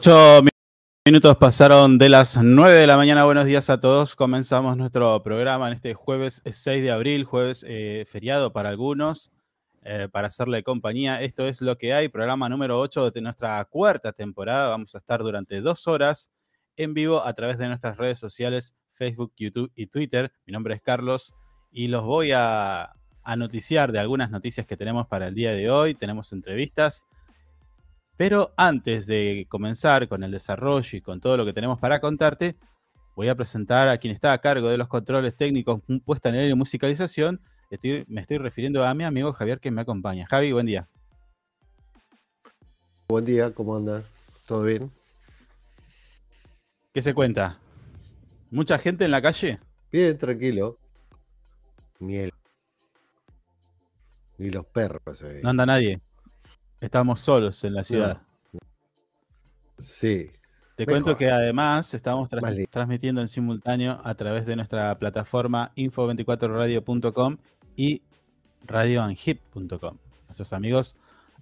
Ocho minutos pasaron de las nueve de la mañana. Buenos días a todos. Comenzamos nuestro programa en este jueves 6 de abril, jueves eh, feriado para algunos, eh, para hacerle compañía. Esto es lo que hay, programa número 8 de nuestra cuarta temporada. Vamos a estar durante dos horas en vivo a través de nuestras redes sociales, Facebook, YouTube y Twitter. Mi nombre es Carlos y los voy a, a noticiar de algunas noticias que tenemos para el día de hoy. Tenemos entrevistas pero antes de comenzar con el desarrollo y con todo lo que tenemos para contarte, voy a presentar a quien está a cargo de los controles técnicos, puesta en el y musicalización. me estoy refiriendo a mi amigo Javier que me acompaña. Javi, buen día. Buen día, ¿cómo andas? ¿Todo bien? ¿Qué se cuenta? ¿Mucha gente en la calle? Bien, tranquilo. Miel. Ni los perros. No anda nadie. Estamos solos en la ciudad. Sí. Te cuento que además estamos transmitiendo en simultáneo a través de nuestra plataforma info24radio.com y radioanhip.com. Nuestros amigos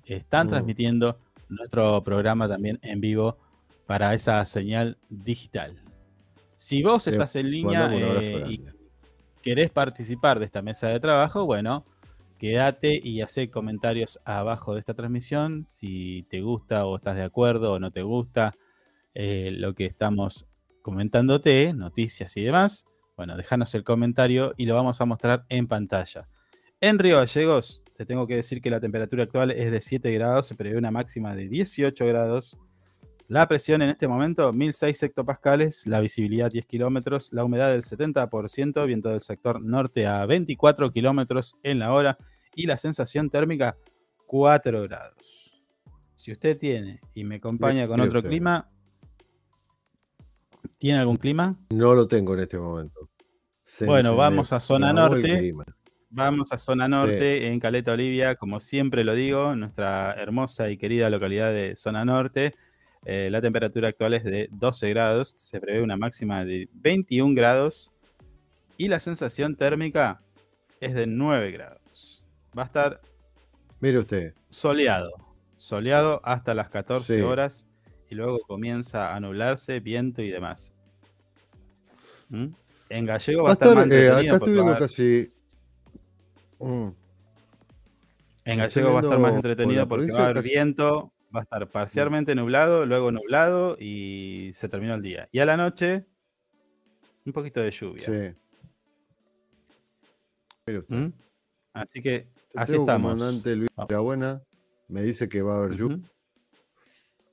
están mm. transmitiendo nuestro programa también en vivo para esa señal digital. Si vos estás en línea eh, y querés participar de esta mesa de trabajo, bueno, quédate y hace comentarios abajo de esta transmisión si te gusta o estás de acuerdo o no te gusta eh, lo que estamos comentándote, noticias y demás. Bueno, déjanos el comentario y lo vamos a mostrar en pantalla. En Río Gallegos, te tengo que decir que la temperatura actual es de 7 grados, se prevé una máxima de 18 grados. La presión en este momento, 1006 hectopascales, la visibilidad 10 kilómetros, la humedad del 70%, viento del sector norte a 24 kilómetros en la hora y la sensación térmica 4 grados. Si usted tiene y me acompaña con otro clima, ¿tiene algún clima? No lo tengo en este momento. bueno, vamos a zona norte. Vamos a zona norte en Caleta Olivia, como siempre lo digo, nuestra hermosa y querida localidad de zona norte eh, la temperatura actual es de 12 grados, se prevé una máxima de 21 grados y la sensación térmica es de 9 grados. Va a estar Mire usted. soleado, soleado hasta las 14 horas y luego comienza a nublarse, viento y demás. ¿Mm? En gallego va, a estar, más eh, acá estoy viendo casi mm. En gallego va a estar más entretenido porque va a haber viento, va a estar parcialmente nublado, luego nublado y se terminó el día. Y a la noche, un poquito de lluvia. Sí. ¿Mm? Así que así estamos. comandante Luis buena me dice que va a haber lluvia.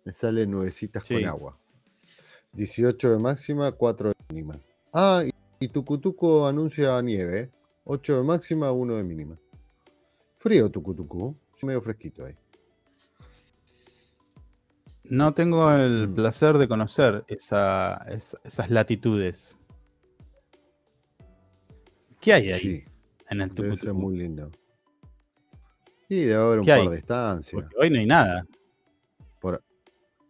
Me sale nuevecitas con agua. 18 de máxima, 4 de mínima. Ah, y, Tucutuco anuncia nieve. 8 de máxima, 1 de mínima. Frío Tucutucu. Medio fresquito ahí. No tengo el mm. placer de conocer esas latitudes. ¿Qué hay ahí? en el Debe ser muy lindo. Y debe haber un par de estancias. hoy no hay nada. Por,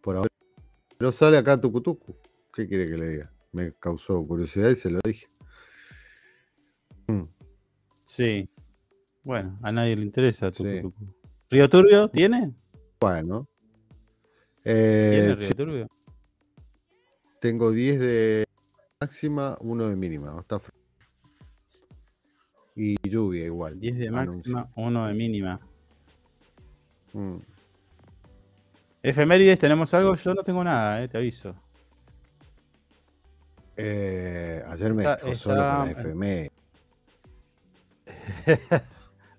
ahora. Pero sale acá Tucutucu. ¿Qué quiere que le diga? Me causó curiosidad y se lo dije. Mm. Sí. Bueno, a nadie le interesa Tucutucu. ¿Río Turbio tiene? Bueno. Eh, tengo 10 de máxima, 1 de mínima. Está y lluvia igual. 10 de máxima, 1 de mínima. Mm. Efemérides, ¿tenemos algo? Yo no tengo nada, eh, te aviso. Eh, ayer me dejó solo con la efemérides.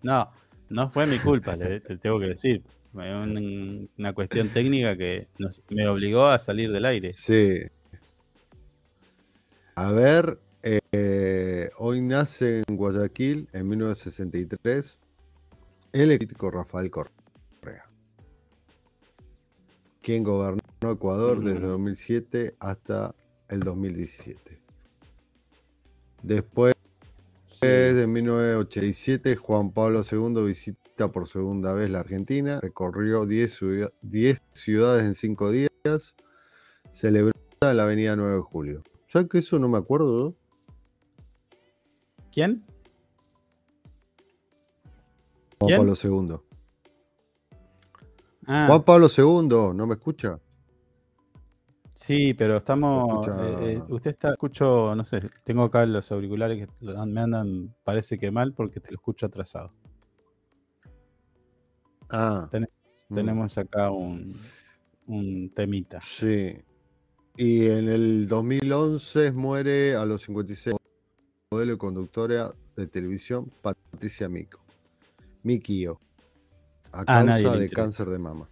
no, no fue mi culpa, te tengo que decir una cuestión técnica que me obligó a salir del aire. Sí. A ver, eh, hoy nace en Guayaquil, en 1963, el político Rafael Correa, quien gobernó Ecuador desde 2007 hasta el 2017. Después de 1987, Juan Pablo II por segunda vez la Argentina, recorrió 10, ciudades en 5 días, celebró en la avenida 9 de julio. ¿Sabes que eso no me acuerdo? ¿Quién? Juan Pablo II. Ah. Juan Pablo II, ¿no me escucha? Sí, pero estamos. Eh, eh, usted está, escucho, no sé, tengo acá los auriculares que me andan, parece que mal, porque te lo escucho atrasado. Ah. Mm. tenemos acá un, un temita. Sí. Y en el 2011 muere a los 56 modelo y conductora de televisión Patricia Mico. Mikio. A causa de cáncer de mama.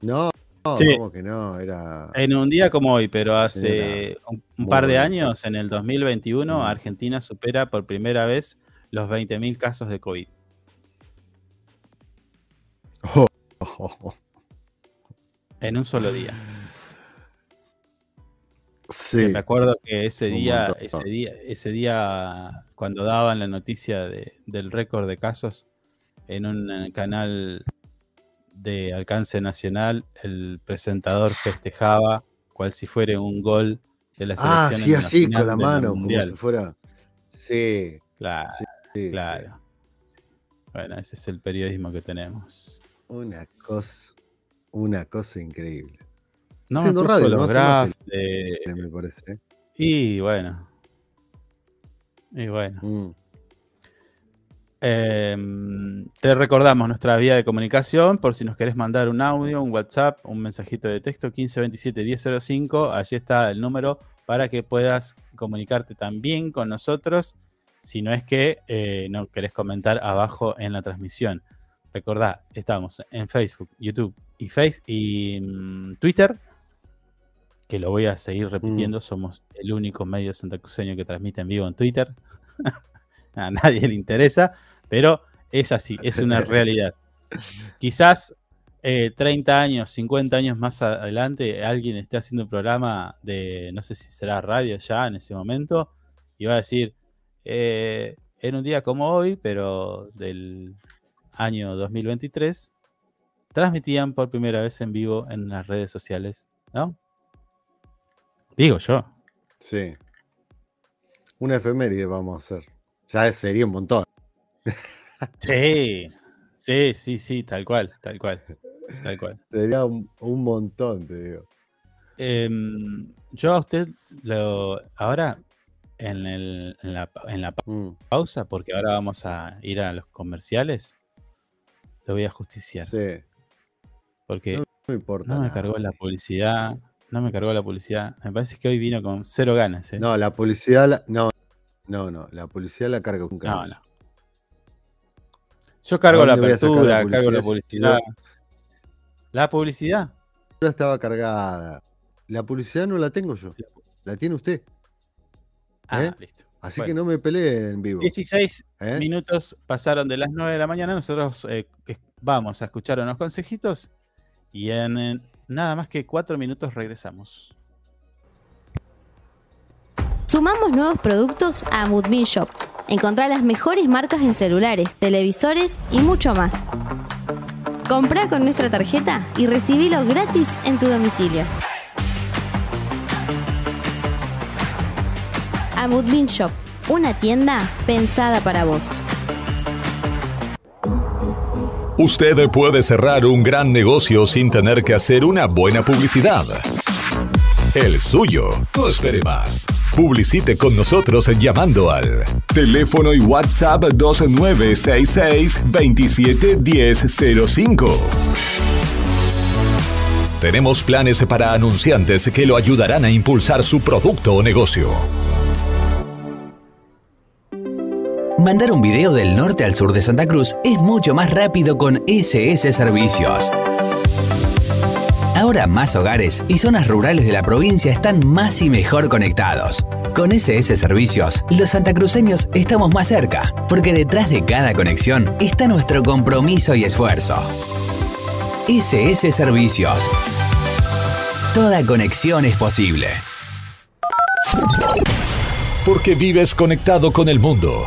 No, no, que no? Era. En un día como hoy, pero hace un, par de años, en el 2021, mm. Argentina supera por primera vez los 20.000 casos de COVID. En un solo día. Sí. Me acuerdo que ese día, ese día, ese día, cuando daban la noticia del récord de casos en un canal de alcance nacional, el presentador festejaba cual si fuera un gol de la ah, selección. Ah, sí, así, con la mano, como si fuera. Sí. Claro. claro. Bueno, ese es el periodismo que tenemos. Una cosa, una cosa increíble. No me radio, los me parece. ¿eh? Y bueno. Y bueno. Mm. Em, te recordamos nuestra vía de comunicación por si nos querés mandar un audio, un WhatsApp, un mensajito de texto 1527-1005. Allí está el número para que puedas comunicarte también con nosotros si no es que eh, no querés comentar abajo en la transmisión. Recordá, estamos en Facebook, YouTube y, Face y mm, Twitter, que lo voy a seguir repitiendo, mm. somos el único medio santacruceño que transmite en vivo en Twitter. a nadie le interesa, pero es así, es una realidad. Quizás 30 eh, años, 50 años más adelante, alguien esté haciendo un programa de, no sé si será radio ya en ese momento, y va a decir, eh, en un día como hoy, pero del año 2023, transmitían por primera vez en vivo en las redes sociales, ¿no? Digo yo. Sí. Una efeméride vamos a hacer. Ya sería un montón. Sí, sí, sí, sí, tal cual, tal cual, tal cual. Sería un, montón, te digo. Em, yo a usted lo ahora en, el, en la, en la mm. pausa, porque ahora vamos a ir a los comerciales. Lo voy a justiciar. Sí. Porque no, me importa. No me cargó la publicidad. No me cargó la publicidad. Me parece que hoy vino con cero ganas. ¿eh? No, la publicidad. no, no, no. La publicidad la carga con ganas. No, no. Yo cargo la apertura, cargo la publicidad. ¿La publicidad? estaba cargada. La publicidad no la tengo yo. La tiene usted. Ah, ¿Eh? listo. Así que no me pelee en vivo. 16 ¿Eh? minutos pasaron de las 9 de la mañana. Nosotros eh, vamos a escuchar unos consejitos y en nada más que 4 minutos regresamos. Sumamos nuevos productos a Moodbean Shop. Encontrá las mejores marcas en celulares, televisores y mucho más. Compra con nuestra tarjeta y recibilo gratis en tu domicilio. Amudbin Shop, una tienda pensada para vos. Usted puede cerrar un gran negocio sin tener que hacer una buena publicidad. El suyo. No espere más. Publicite con nosotros llamando al teléfono y WhatsApp 2966 271005. Tenemos planes para anunciantes que lo ayudarán a impulsar su producto o negocio. Mandar un video del norte al sur de Santa Cruz es mucho más rápido con SS Servicios. Ahora más hogares y zonas rurales de la provincia están más y mejor conectados. Con SS Servicios, los santacruceños estamos más cerca, porque detrás de cada conexión está nuestro compromiso y esfuerzo. SS Servicios. Toda conexión es posible. Porque vives conectado con el mundo.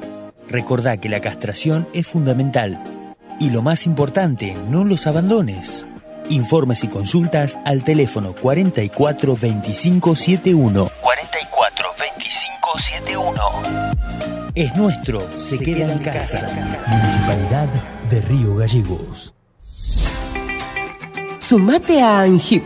Recordá que la castración es fundamental. Y lo más importante, no los abandones. Informes y consultas al teléfono 44 25 71. 44 25 71. Es nuestro, se, queda, en casa. Municipalidad de Río Gallegos. Sumate a ANGIP.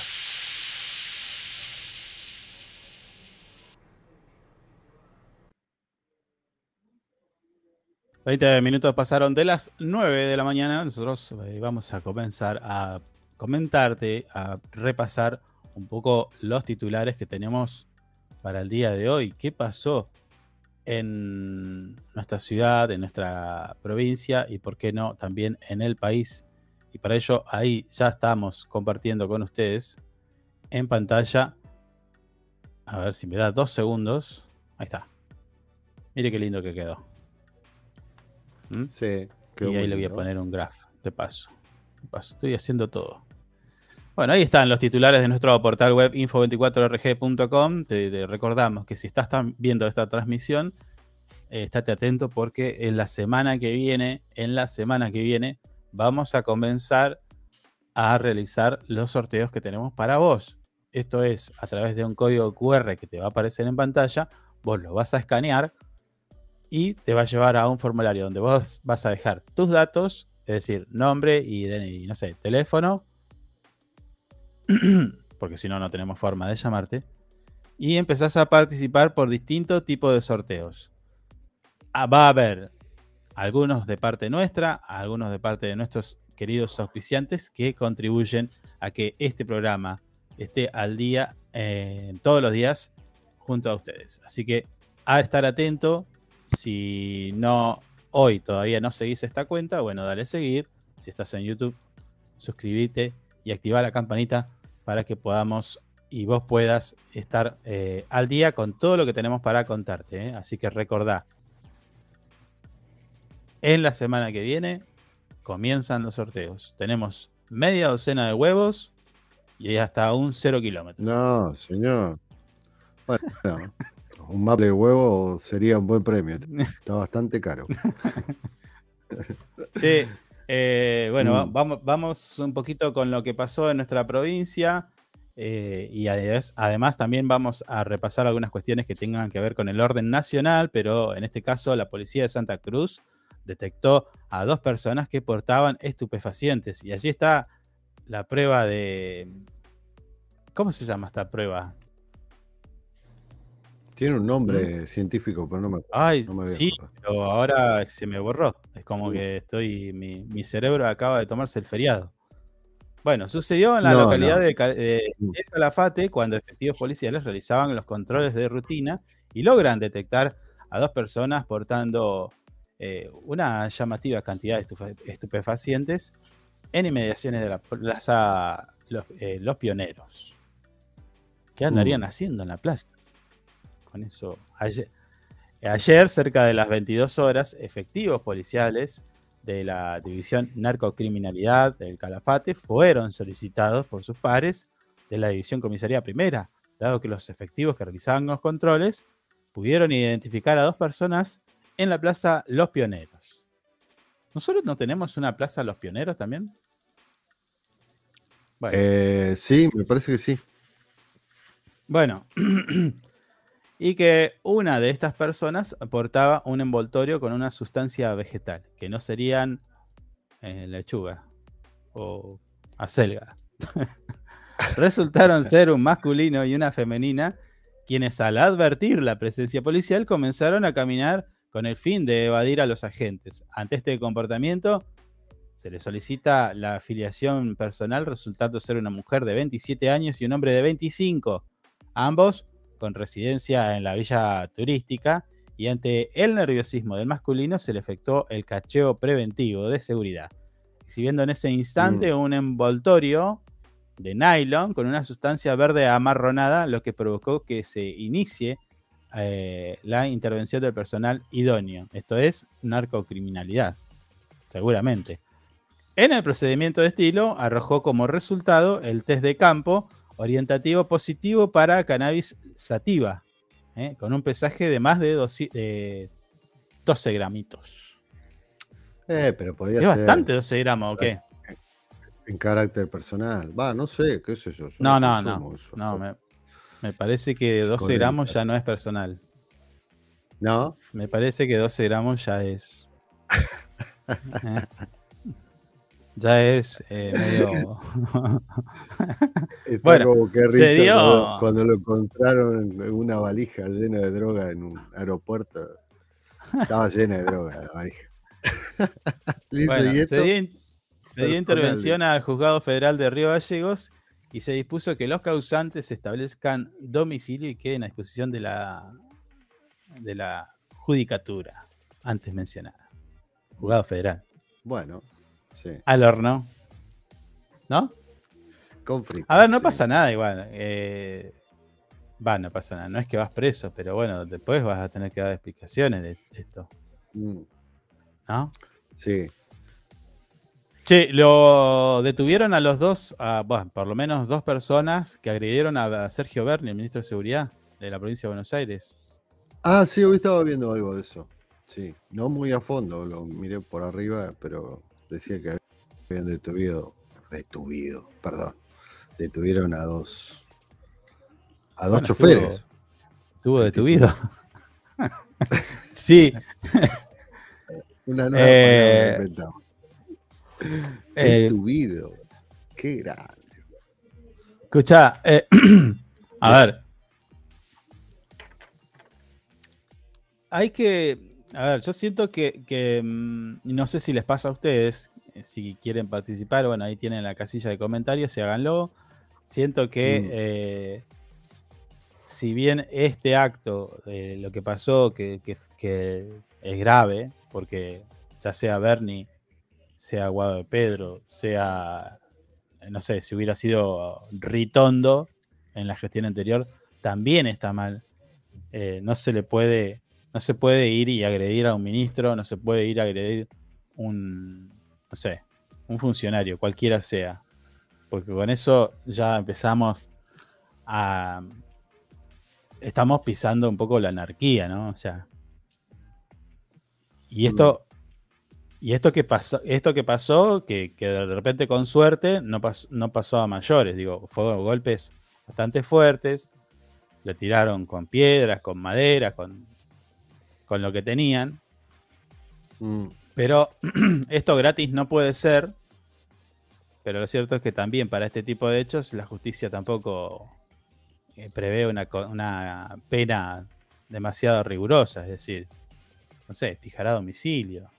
20 minutos pasaron de las 9 de la mañana. Nosotros eh, vamos a comenzar a comentarte, a repasar un poco los titulares que tenemos para el día de hoy. ¿Qué pasó en nuestra ciudad, en nuestra provincia y, por qué no, también en el país? Y para ello, ahí ya estamos compartiendo con ustedes en pantalla. A ver si me da dos segundos. Ahí está. Mire qué lindo que quedó. ¿Mm? Sí. Y ahí le voy a poner un graph de paso. de paso. Estoy haciendo todo. Bueno, ahí están los titulares de nuestro portal web info24rg.com. Te, recordamos que si estás viendo esta transmisión, eh, estate atento porque en la semana que viene, en la semana que viene, vamos a comenzar a realizar los sorteos que tenemos para vos. Esto es a través de un código QR que te va a aparecer en pantalla. Vos lo vas a escanear y te va a llevar a un formulario donde vos vas a dejar tus datos, es decir, nombre y, no sé, teléfono, porque si no, no tenemos forma de llamarte, y empezás a participar por distintos tipos de sorteos. Ah, va a haber algunos de parte nuestra, algunos de parte de nuestros queridos auspiciantes que contribuyen a que este programa esté al día eh, todos los días junto a ustedes. Así que a estar atento, si no, hoy todavía no seguís esta cuenta, bueno, dale seguir. Si estás en YouTube, suscríbete y activa la campanita para que podamos y vos puedas estar eh, al día con todo lo que tenemos para contarte. ¿eh? Así que recordá, en la semana que viene comienzan los sorteos. Tenemos media docena de huevos y hasta un cero kilómetro. No, señor. Bueno, un maple de huevo sería un buen premio. Está bastante caro. sí, eh, bueno, mm. vamos, vamos un poquito con lo que pasó en nuestra provincia. Eh, y además, además, también vamos a repasar algunas cuestiones que tengan que ver con el orden nacional, pero en este caso la policía de Santa Cruz detectó a dos personas que portaban estupefacientes. Y allí está la prueba de... ¿Cómo se llama esta prueba? Tiene un nombre científico, pero no me acuerdo. Ay, sí, pero ahora se me borró. Es como que estoy. Mi, cerebro acaba de tomarse el feriado. Bueno, sucedió en la localidad de, Calafate cuando efectivos policiales realizaban los controles de rutina y logran detectar a dos personas portando eh, una llamativa cantidad de estupefacientes en inmediaciones de la plaza Los, eh, Pioneros. ¿Qué andarían mm. haciendo en la plaza? Con eso. Ayer, cerca de las 22 horas, efectivos policiales de la División Narcocriminalidad del Calafate fueron solicitados por sus pares de la División Comisaría Primera, dado que los efectivos que realizaban los controles pudieron identificar a dos personas en la Plaza Los Pioneros. ¿Nosotros no tenemos una Plaza Los Pioneros también? Eh, sí, me parece que sí. Bueno, y que una de estas personas portaba un envoltorio con una sustancia vegetal, que no serían eh, lechuga o acelga. Resultaron ser un masculino y una femenina, quienes al advertir la presencia policial comenzaron a caminar con el fin de evadir a los agentes. Ante este comportamiento, se le solicita la afiliación personal, resultando ser una mujer de 27 años y un hombre de 25. Ambos con residencia en la villa turística y ante el nerviosismo del masculino se le efectuó el cacheo preventivo de seguridad, exhibiendo en ese instante mm. un envoltorio de nylon con una sustancia verde amarronada, lo que provocó que se inicie eh, la intervención del personal idóneo. Esto es narcocriminalidad, seguramente. En el procedimiento de estilo arrojó como resultado el test de campo orientativo positivo para cannabis sativa, ¿eh? con un pesaje de más de, 12, gramitos. Eh, pero podía ¿Es bastante 12 gramos o qué? En carácter personal. Va, no sé, qué sé yo. no, no, no. no me, parece que 12 gramos ya no es personal. ¿No? Me parece que 12 gramos ya es. ¿eh? Ya es eh, medio. bueno, se dio... cuando, lo encontraron en una valija llena de droga en un aeropuerto. Estaba llena de droga la valija. se dio, intervención al juzgado federal de Río Gallegos y se dispuso que los causantes establezcan domicilio y queden a disposición de la, de la judicatura antes mencionada. Juzgado federal. Bueno, al horno. ¿No? Conflicto. A ver, no pasa nada igual. Eh, va, no pasa nada. No es que vas preso, pero bueno, después vas a tener que dar explicaciones de esto. Mm. ¿No? Sí. Che, lo detuvieron a los dos, bueno, por lo menos dos personas que agredieron a Sergio Berni, el ministro de Seguridad de la provincia de Buenos Aires. Ah, sí, hoy estaba viendo algo de eso. Sí, no muy a fondo, lo miré por arriba, pero decía que habían detenido, detenido, perdón, detuvieron a dos, a dos choferes. Estuvo, detenido. sí. Una nueva eh, eh, Detuvido. Qué grande. Escucha, eh, a ver. Hay que a ver, yo siento que, mm, no sé si les pasa a ustedes, eh, si quieren participar, bueno, ahí tienen la casilla de comentarios, y háganlo. Siento que mm. eh, si bien este acto, eh, lo que pasó, que, es grave, porque ya sea Bernie, sea Guado de Pedro, sea, no sé, si hubiera sido Ritondo en la gestión anterior, también está mal. no se le puede no se puede ir y agredir a un ministro, no se puede ir a agredir un, no sé, un funcionario, cualquiera sea. Porque con eso ya empezamos a... Estamos pisando un poco la anarquía, ¿no? O sea... Y esto... Y esto que pasó, esto que pasó, que, de repente con suerte no, no pasó a mayores, digo, fueron golpes bastante fuertes, le tiraron con piedras, con madera, con con lo que tenían. Mm. Pero esto gratis no puede ser. Pero lo cierto es que también para este tipo de hechos la justicia tampoco eh, prevé una, una, pena demasiado rigurosa. Es decir, no sé, fijar a domicilio,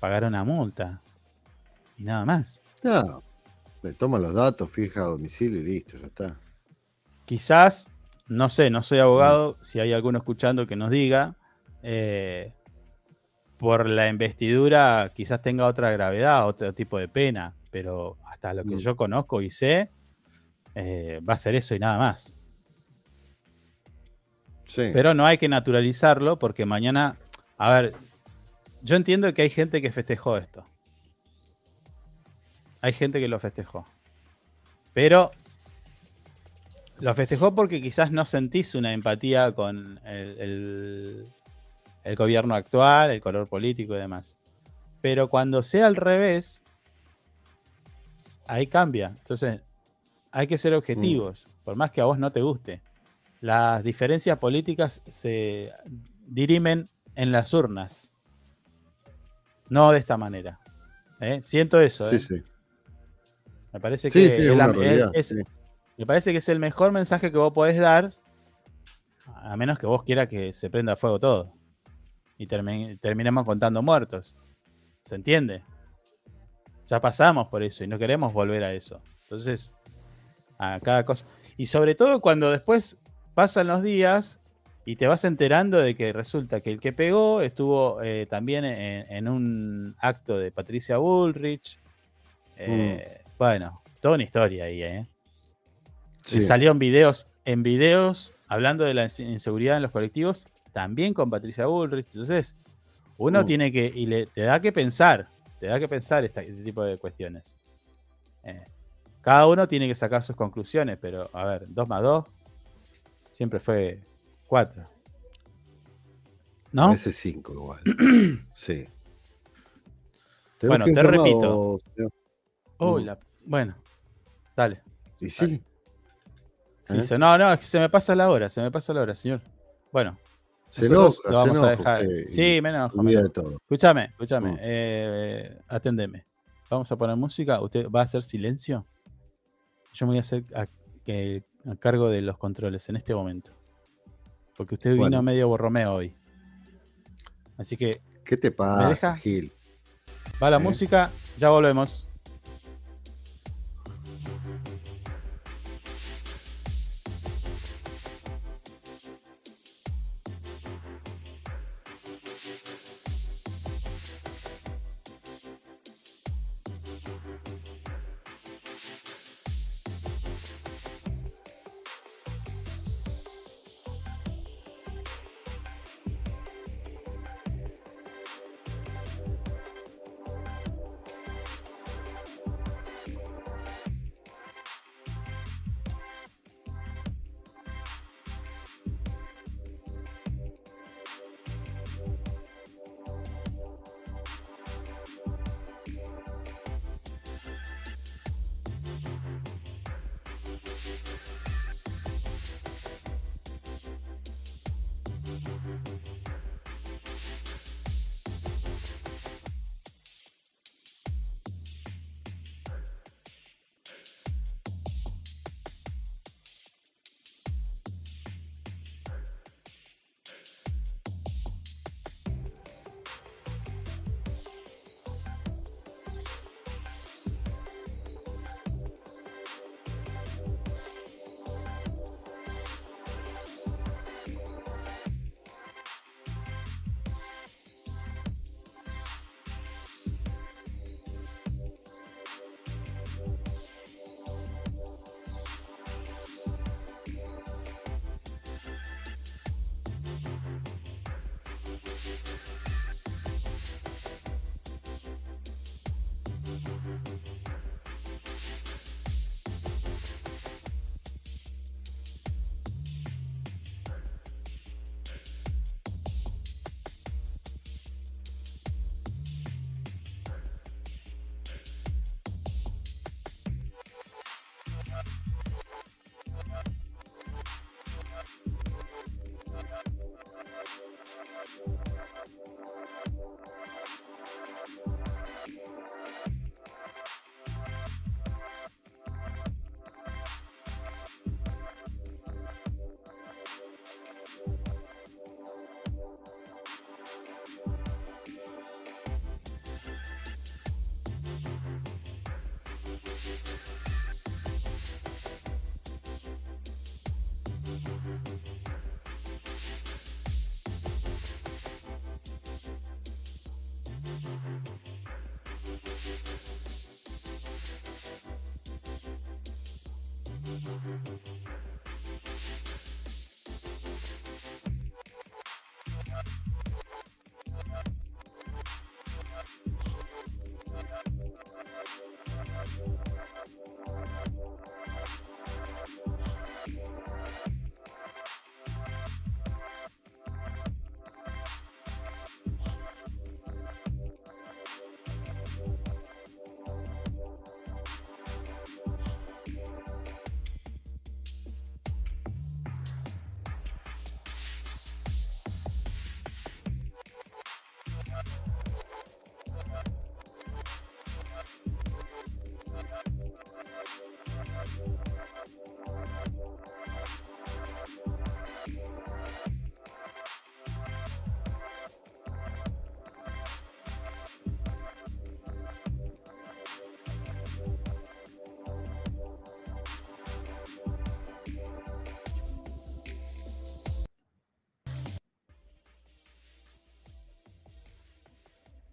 pagar una multa y nada más. No, le toma los datos, fija domicilio y listo, ya está. Quizás, no sé, no soy abogado, si hay alguno escuchando que nos diga, eh, por la investidura quizás tenga otra gravedad, otro tipo de pena, pero hasta lo que mm. yo conozco y sé, eh, va a ser eso y nada más. Sí. Pero no hay que naturalizarlo porque mañana, a ver, yo entiendo que hay gente que festejó esto. Hay gente que lo festejó. Pero lo festejó porque quizás no sentís una empatía con el, el gobierno actual, el color político y demás. Pero cuando sea al revés, ahí cambia. Entonces, hay que ser objetivos, mm. por más que a vos no te guste. Las diferencias políticas se dirimen en las urnas. No de esta manera. ¿eh? Siento eso. Sí, ¿eh? sí. Me parece que es, me parece que es el mejor mensaje que vos podés dar, a menos que vos quieras que se prenda fuego todo y terminemos contando muertos. ¿Se entiende? Ya pasamos por eso y no queremos volver a eso. Entonces, a cada cosa. Y sobre todo cuando después pasan los días y te vas enterando de que resulta que el que pegó estuvo eh, también en, un acto de Patricia Bullrich. Eh, mm. Bueno, toda una historia ahí, ¿eh? salió en videos, en videos hablando de la inseguridad en los colectivos también con Patricia Bullrich. Entonces, uno uh. tiene que, y le, te da que pensar, te da que pensar este, tipo de cuestiones. Eh, cada uno tiene que sacar sus conclusiones, pero a ver, 2 más 2 siempre fue 4. ¿No? Ese 5 igual. sí. Bueno, te repito. bueno, dale. ¿Y sí? ¿Eh? no, no, se me pasa la hora, se me pasa la hora, señor. Bueno, se lo vamos a dejar. sí, menos. Escúchame, escúchame. Mm. Eh, atendeme. Vamos a poner música. ¿Usted va a hacer silencio? Yo me voy a hacer a, cargo de los controles en este momento. Porque usted vino medio borromeo hoy. Así que. ¿Qué te pasa, Gil? Va la ¿Eh? música, ya volvemos.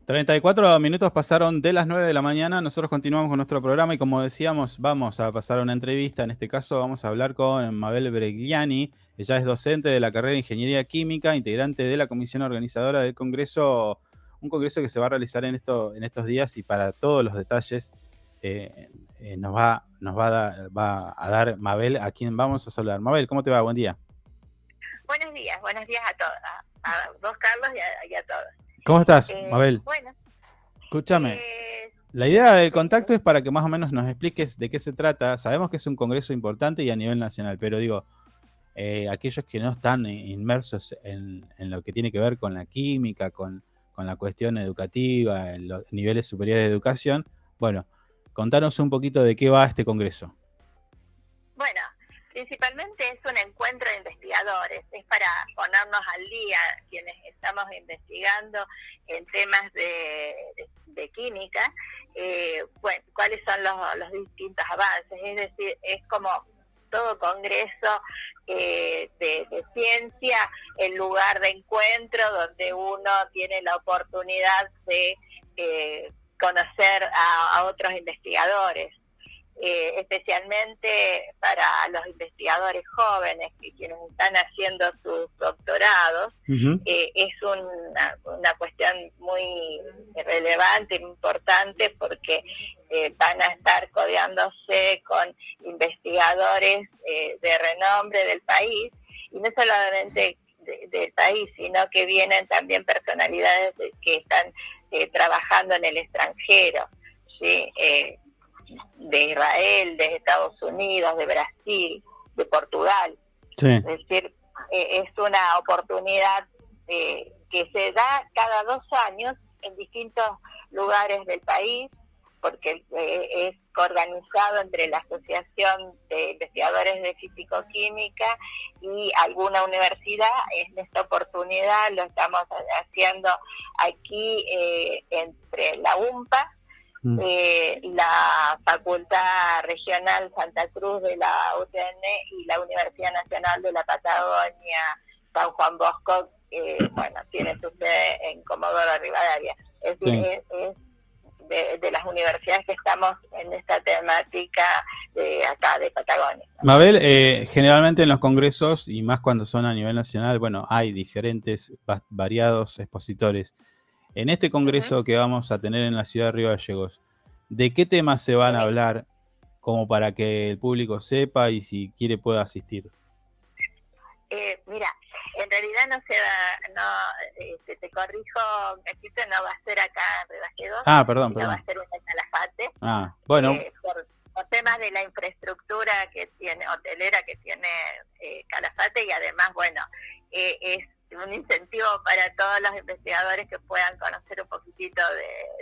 34 minutos pasaron de las 9 de la mañana. Nosotros continuamos con nuestro programa y como decíamos, vamos a pasar a una entrevista. En este caso vamos a hablar con Mabel Bregliani. Ella es docente de la carrera de Ingeniería Química, integrante de la comisión organizadora del Congreso, un congreso que se va a realizar en, esto, en estos días y para todos los detalles eh, eh, nos, va, nos va, a dar, va a dar Mabel, a quien vamos a saludar. Mabel, ¿cómo te va? Buen día. Buenos días, buenos días a todos, a, vos Carlos y a todos. ¿Cómo estás, eh, Mabel? Bueno. Escúchame. Eh, la idea del contacto es para que más o menos nos expliques de qué se trata. Sabemos que es un congreso importante y a nivel nacional, pero digo, eh, aquellos que no están inmersos en, lo que tiene que ver con la química, con, con, la cuestión educativa, en los niveles superiores de educación, bueno, contanos un poquito de qué va este congreso. Principalmente es un encuentro de investigadores, es para ponernos al día quienes estamos investigando en temas de, química, eh, cuáles son los, distintos avances, es decir, es como todo congreso eh, de, ciencia, el lugar de encuentro donde uno tiene la oportunidad de eh, conocer a otros investigadores. Eh, especialmente para los investigadores jóvenes que quienes están haciendo sus doctorados, eh, es una, una, cuestión muy relevante, importante, porque eh, van a estar codeándose con investigadores de renombre del país, y no solamente del país, sino que vienen también personalidades que están trabajando en el extranjero. ¿sí? De Israel, de Estados Unidos, de Brasil, de Portugal. Es decir, eh, es una oportunidad eh, que se da cada dos años en distintos lugares del país, porque eh, es organizado entre la Asociación de Investigadores de Físico-Química y alguna universidad. En esta oportunidad lo estamos haciendo aquí entre la UMPA. Eh, la Facultad Regional Santa Cruz de la UTN y la Universidad Nacional de la Patagonia San Juan Bosco, eh, bueno, tiene su sede en Comodoro Rivadavia. Es decir, es, de, las universidades que estamos en esta temática de acá de Patagonia. Mabel, eh, generalmente en los congresos, y más cuando son a nivel nacional, bueno, hay diferentes, variados expositores. En este congreso que vamos a tener en la ciudad de Río Gallegos, ¿de qué temas se van a hablar como para que el público sepa y si quiere pueda asistir? Eh, mira, en realidad no se va, no, este, te corrijo, no va a ser acá en Río Gallegos. Ah, perdón, perdón. va a ser en Calafate. Ah, bueno. Eh, por, temas de la infraestructura que tiene, hotelera que tiene eh, Calafate y además, bueno, es un incentivo para todos los investigadores que puedan conocer un poquitito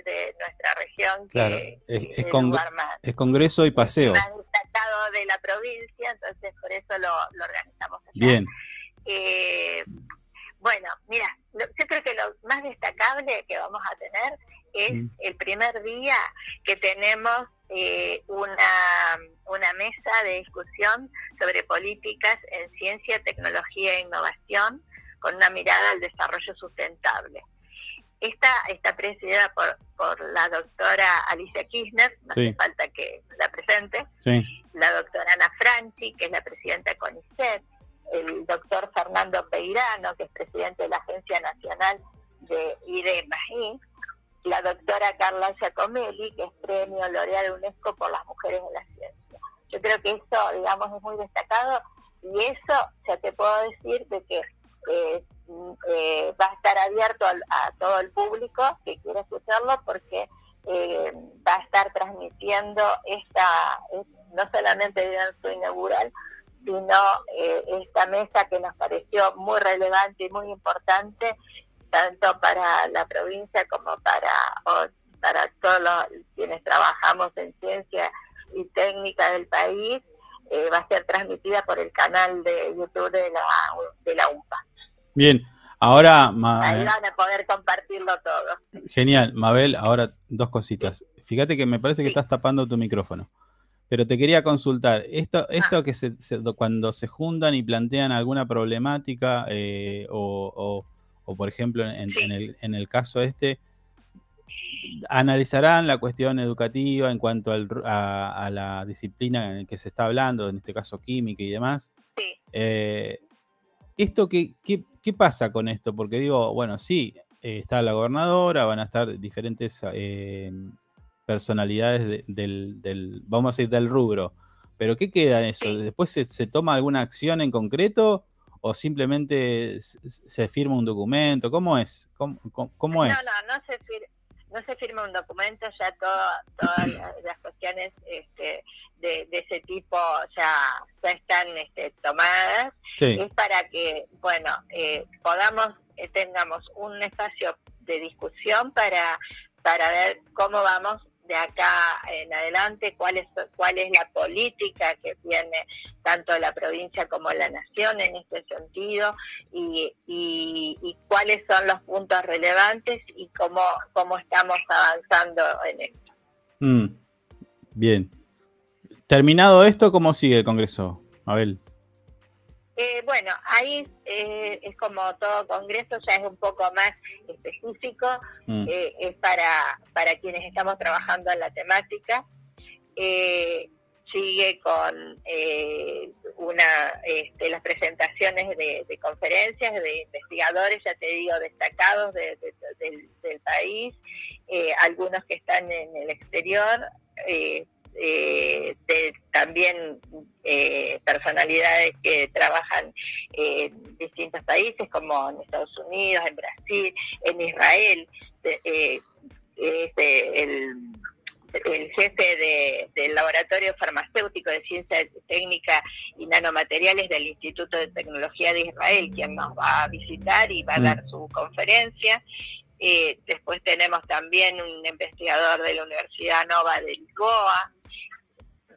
de, nuestra región. Claro, es, congreso y paseo. Más destacado de la provincia, entonces por eso lo, organizamos. Bien. Eh, bueno, mira, yo creo que lo más destacable que vamos a tener es mm. el primer día que tenemos eh, una, una mesa de discusión sobre políticas en ciencia, tecnología e innovación con una mirada al desarrollo sustentable. Esta está presidida por, por la doctora Alicia Kirchner, no hace falta que la presente, la doctora Ana Franchi, que es la presidenta de CONICET, el doctor Fernando Peirano, que es presidente de la Agencia Nacional de IDMAI, la doctora Carla Giacomelli, que es premio L'Oreal UNESCO por las mujeres en la ciencia. Yo creo que eso, digamos, es muy destacado y eso ya te puedo decir de que eh, eh, va a estar abierto a, todo el público que quiera escucharlo porque eh, va a estar transmitiendo esta, no solamente el su inaugural, sino esta mesa que nos pareció muy relevante y muy importante, tanto para la provincia como para, para todos los, quienes trabajamos en ciencia y técnica del país, eh, va a ser transmitida por el canal de YouTube de la, de la UMPA. Bien, ahora... Ahí van a poder compartirlo todo. Genial, Mabel, ahora dos cositas. Fíjate que me parece que estás tapando tu micrófono. Pero te quería consultar, esto, ah. esto que se, cuando se juntan y plantean alguna problemática, eh, o, o, por ejemplo en, el, en el caso este, analizarán la cuestión educativa en cuanto a, la disciplina en que se está hablando, en este caso química y demás. Sí. Eh, ¿Esto qué, qué, pasa con esto? Porque digo, bueno, sí, eh, está la gobernadora, van a estar diferentes eh, personalidades del, vamos a decir, del rubro. Pero ¿qué queda en eso? ¿Después se, toma alguna acción en concreto o simplemente se, firma un documento? ¿Cómo es? ¿Cómo, cómo es? No, no, no se, firma, no se firma un documento, ya todas las cuestiones este, de, ese tipo ya, ya están este, tomadas. Es para que, bueno, eh, podamos, eh, tengamos un espacio de discusión para, para ver cómo vamos de acá en adelante, cuál es, cuál es la política que tiene tanto la provincia como la nación en este sentido y, cuáles son los puntos relevantes y cómo, cómo estamos avanzando en esto. Mm, bien. Terminado esto, ¿cómo sigue el Congreso, Abel? Eh, bueno, ahí eh, es como todo congreso, ya es un poco más específico, mm. eh, es para, para quienes estamos trabajando en la temática. sigue con una este, las presentaciones de, conferencias de investigadores, ya te digo, destacados del, del, país, algunos que están en el exterior eh, de también eh, personalidades que trabajan en distintos países como en Estados Unidos, en Brasil, en Israel. Eh, este, el, jefe del Laboratorio Farmacéutico de Ciencia Técnica y Nanomateriales del Instituto de Tecnología de Israel, quien nos va a visitar y va a mm. dar su conferencia. después tenemos también un investigador de la Universidad Nova de Lisboa,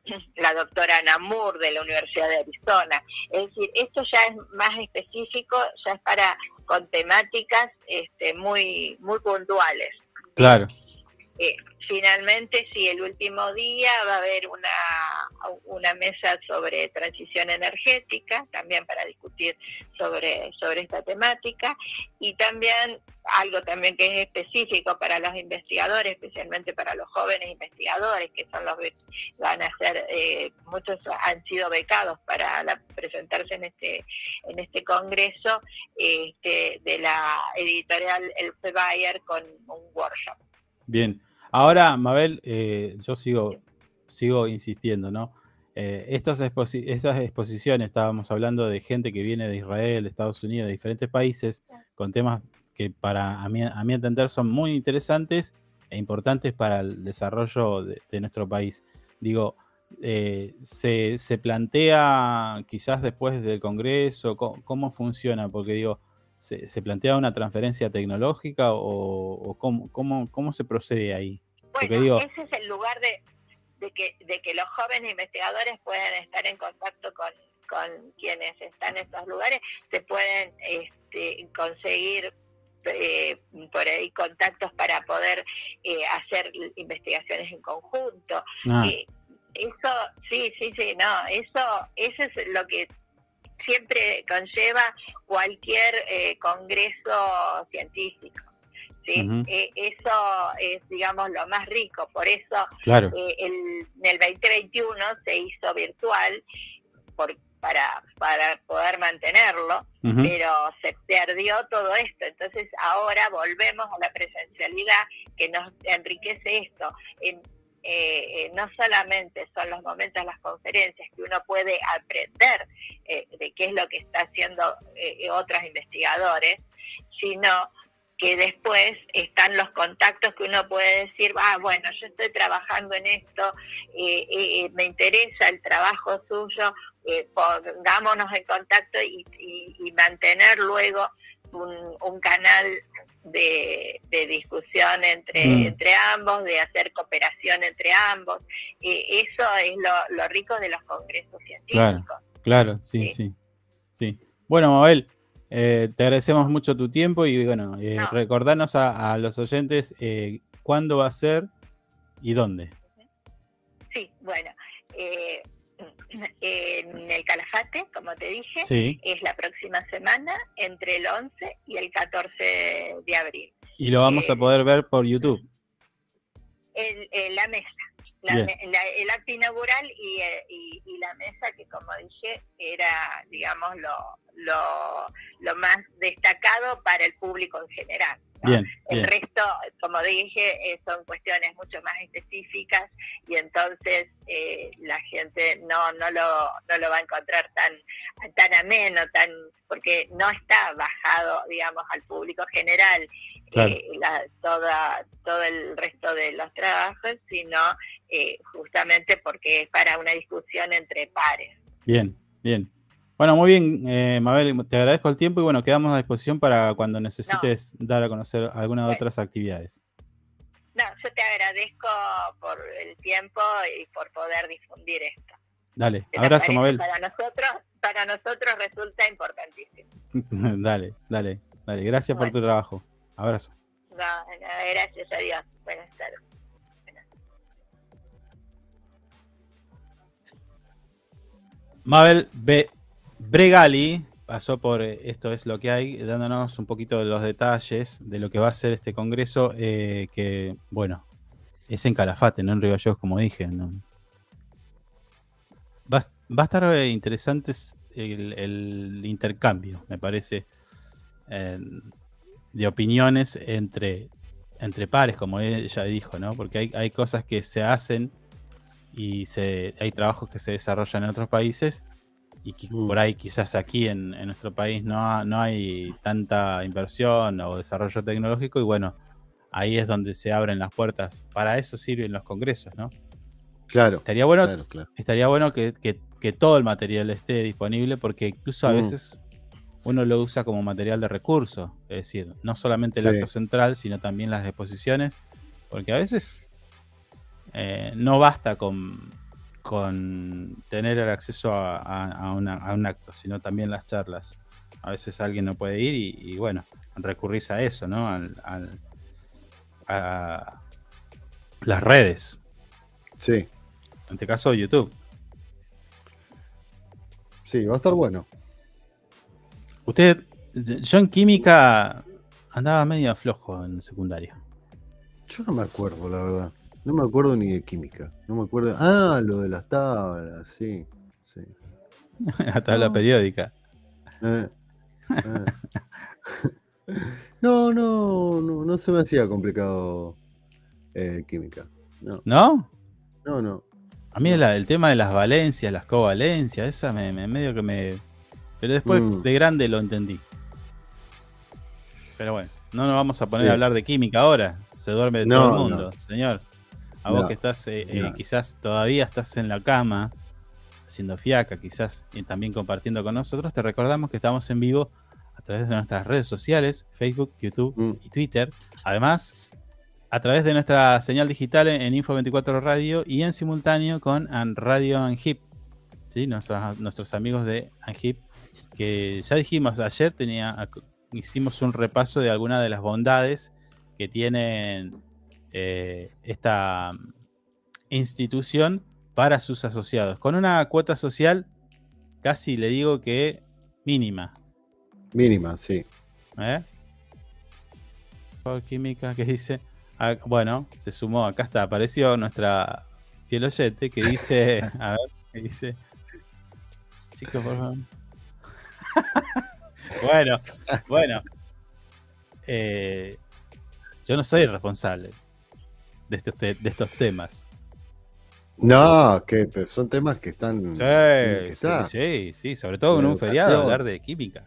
la doctora Namur de la Universidad de Arizona. Es decir, esto ya es más específico, ya es para con temáticas este, muy, muy puntuales. Claro. Eh, finalmente, sí, el último día va a haber una, una mesa sobre transición energética, también para discutir sobre, sobre esta temática, y también algo también que es específico para los investigadores, especialmente para los jóvenes investigadores, que son los que van a ser, eh, muchos han sido becados para presentarse en este, en este congreso este, de la editorial El Bayer con un workshop. Bien. Ahora, Mabel, eh, yo sigo, sigo insistiendo, ¿no? Eh, estas, exposiciones, estábamos hablando de gente que viene de Israel, de Estados Unidos, de diferentes países, con temas que para a mi, a mi entender son muy interesantes e importantes para el desarrollo de, nuestro país. Digo, eh, se, plantea quizás después del Congreso, ¿cómo, funciona? Porque digo, ¿se, plantea una transferencia tecnológica o, cómo, cómo, se procede ahí? Bueno, ese es el lugar de, que, de que los jóvenes investigadores puedan estar en contacto con, quienes están en estos lugares, se pueden este, conseguir eh, por ahí contactos para poder eh, hacer investigaciones en conjunto. Ah. Eh, eso, sí, sí, sí, no, eso, eso es lo que siempre conlleva cualquier congreso científico. ¿sí? Eh, eso es, digamos, lo más rico. Por eso eh, el, en el 2021 se hizo virtual por, para, para poder mantenerlo, pero se perdió todo esto. Entonces ahora volvemos a la presencialidad que nos enriquece esto. Eh, no solamente son los momentos las conferencias que uno puede aprender de qué es lo que está haciendo otros investigadores, sino que después están los contactos que uno puede decir, ah, bueno, yo estoy trabajando en esto, eh, eh, me interesa el trabajo suyo, eh, pongámonos en contacto y, mantener luego un, canal de, discusión entre, mm. entre ambos, de hacer cooperación entre ambos. eso es lo, rico de los congresos científicos. Claro, claro, sí, sí. sí. Bueno, Mabel, eh, te agradecemos mucho tu tiempo y bueno, eh, recordarnos a, los oyentes eh, cuándo va a ser y dónde. Sí, bueno, en el Calafate, como te dije, es la próxima semana entre el 11 y el 14 de abril. Y lo vamos a poder ver por YouTube. la mesa el acto inaugural eh, y, y, la mesa que como dije era digamos lo, lo, lo más destacado para el público en general el resto como dije eh, son cuestiones mucho más específicas y entonces eh, la gente no no lo no lo va a encontrar tan tan ameno tan porque no está bajado digamos al público general la, toda, todo el resto de los trabajos, sino eh, justamente porque es para una discusión entre pares. Bien, bien. Bueno, muy bien, eh, Mabel, te agradezco el tiempo y bueno, quedamos a disposición para cuando necesites dar a conocer alguna de otras actividades. No, yo te agradezco por el tiempo y por poder difundir esto. Dale, abrazo, Mabel. Para nosotros, para nosotros resulta importantísimo. dale, dale, dale. Gracias por tu trabajo. Abrazo. No, gracias a Dios. Buenas tardes. Mabel B. Bregali pasó por eh, Esto es lo que hay, dándonos un poquito de los detalles de lo que va a ser este congreso, eh, que, bueno, es en Calafate, no en Río como dije. Va, a estar eh, interesante el, intercambio, me parece de opiniones entre, entre pares, como ella dijo, ¿no? Porque hay, hay cosas que se hacen y se, hay trabajos que se desarrollan en otros países y que mm. por ahí quizás aquí en, nuestro país no, no hay tanta inversión o desarrollo tecnológico y bueno, ahí es donde se abren las puertas. Para eso sirven los congresos, ¿no? Claro. Estaría bueno, Estaría bueno que, todo el material esté disponible porque incluso a mm. veces uno lo usa como material de recurso, es decir, no solamente el acto central, sino también las exposiciones, porque a veces eh, no basta con, con tener el acceso a, un acto, sino también las charlas. A veces alguien no puede ir y, bueno, recurrís a eso, ¿no? a las redes. Sí. En este caso, YouTube. Sí, va a estar bueno. Usted, yo en química andaba medio flojo en secundaria. Yo no me acuerdo, la verdad. No me acuerdo ni de química. No me acuerdo. Ah, lo de las tablas, sí. sí. la tabla periódica. Eh, eh. no, no, no, no se me hacía complicado eh, química. No. ¿No? No, no. A mí el tema de las valencias, las covalencias, esa me medio que me, pero después mm. de grande lo entendí. Pero bueno, no nos vamos a poner a hablar de química ahora. Se duerme de todo el mundo, señor. A vos que estás, eh, eh, quizás todavía estás en la cama, haciendo fiaca, quizás y también compartiendo con nosotros, te recordamos que estamos en vivo a través de nuestras redes sociales, Facebook, YouTube mm. y Twitter. Además, a través de nuestra señal digital en Info24 Radio y en simultáneo con Radio Anhip. ¿sí? Nuestros, nuestros amigos de Anhip que ya dijimos ayer, tenía, hicimos un repaso de algunas de las bondades que tiene eh, esta institución para sus asociados, con una cuota social casi le digo que mínima. Mínima, sí. ¿Eh? Química que dice, ah, bueno, se sumó, acá está, apareció nuestra fiel oyente que dice, a ver, que dice, chicos, por favor. bueno, bueno. Eh, yo no soy responsable de estos, de estos temas. No, que son temas que están. Sí, sí, sobre todo en un feriado hablar de química.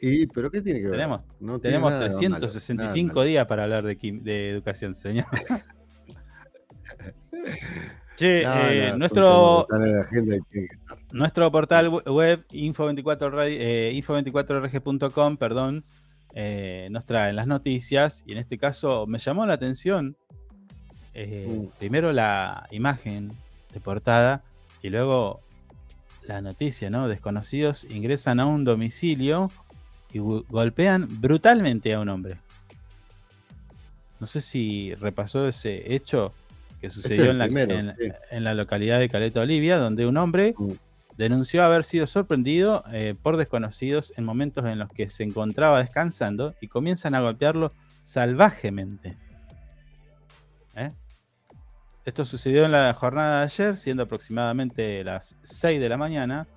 ¿Y pero qué tiene que ver? Tenemos, tenemos 365 días para hablar de, de educación, señor. Eh, nuestro, nuestro portal web info24, eh, info24rg.com, perdón, eh, nos trae las noticias y en este caso me llamó la atención mm. primero la imagen de portada y luego la noticia, ¿no? Desconocidos ingresan a un domicilio y golpean brutalmente a un hombre. No sé si repasó ese hecho que este sucedió en, la, en, la, localidad de Caleta Olivia, donde un hombre mm. denunció haber sido sorprendido eh, por desconocidos en momentos en los que se encontraba descansando y comienzan a golpearlo salvajemente. ¿Eh? Esto sucedió en la jornada de ayer, siendo aproximadamente las 6 de la mañana.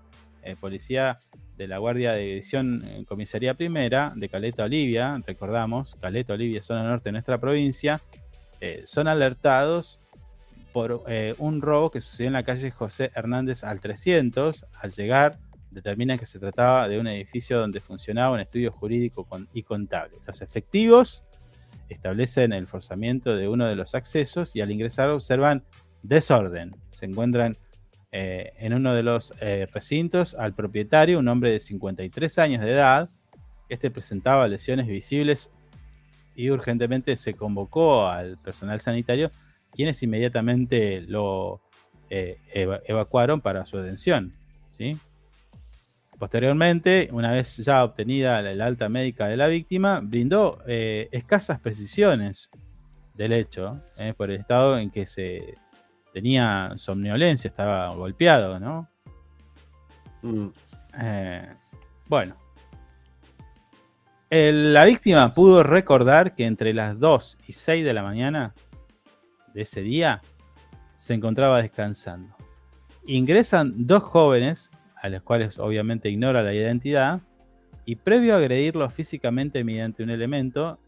Eh, policía de la Guardia de División en Comisaría Primera de Caleta Olivia, recordamos, Caleta Olivia, zona norte de nuestra provincia, eh, son alertados por eh, un robo que sucedió en la calle José Hernández al 300. Al llegar, determinan que se trataba de un edificio donde funcionaba un estudio jurídico y contable. Los efectivos establecen el forzamiento de uno de los accesos y al ingresar observan desorden. Se encuentran eh, en uno de los eh, recintos al propietario, un hombre de 53 años de edad. Este presentaba lesiones visibles y urgentemente se convocó al personal sanitario, quienes inmediatamente lo eh, evacuaron para su detención. ¿sí? Posteriormente, una vez ya obtenida la alta médica de la víctima, brindó eh, escasas precisiones del hecho, eh, por el estado en que se tenía somnolencia, estaba golpeado, ¿no? Mm. Eh, bueno. la víctima pudo recordar que entre las 2 y 6 de la mañana de ese día se encontraba descansando. Ingresan dos jóvenes a los cuales obviamente ignora la identidad, y previo a agredirlo físicamente mediante un elemento,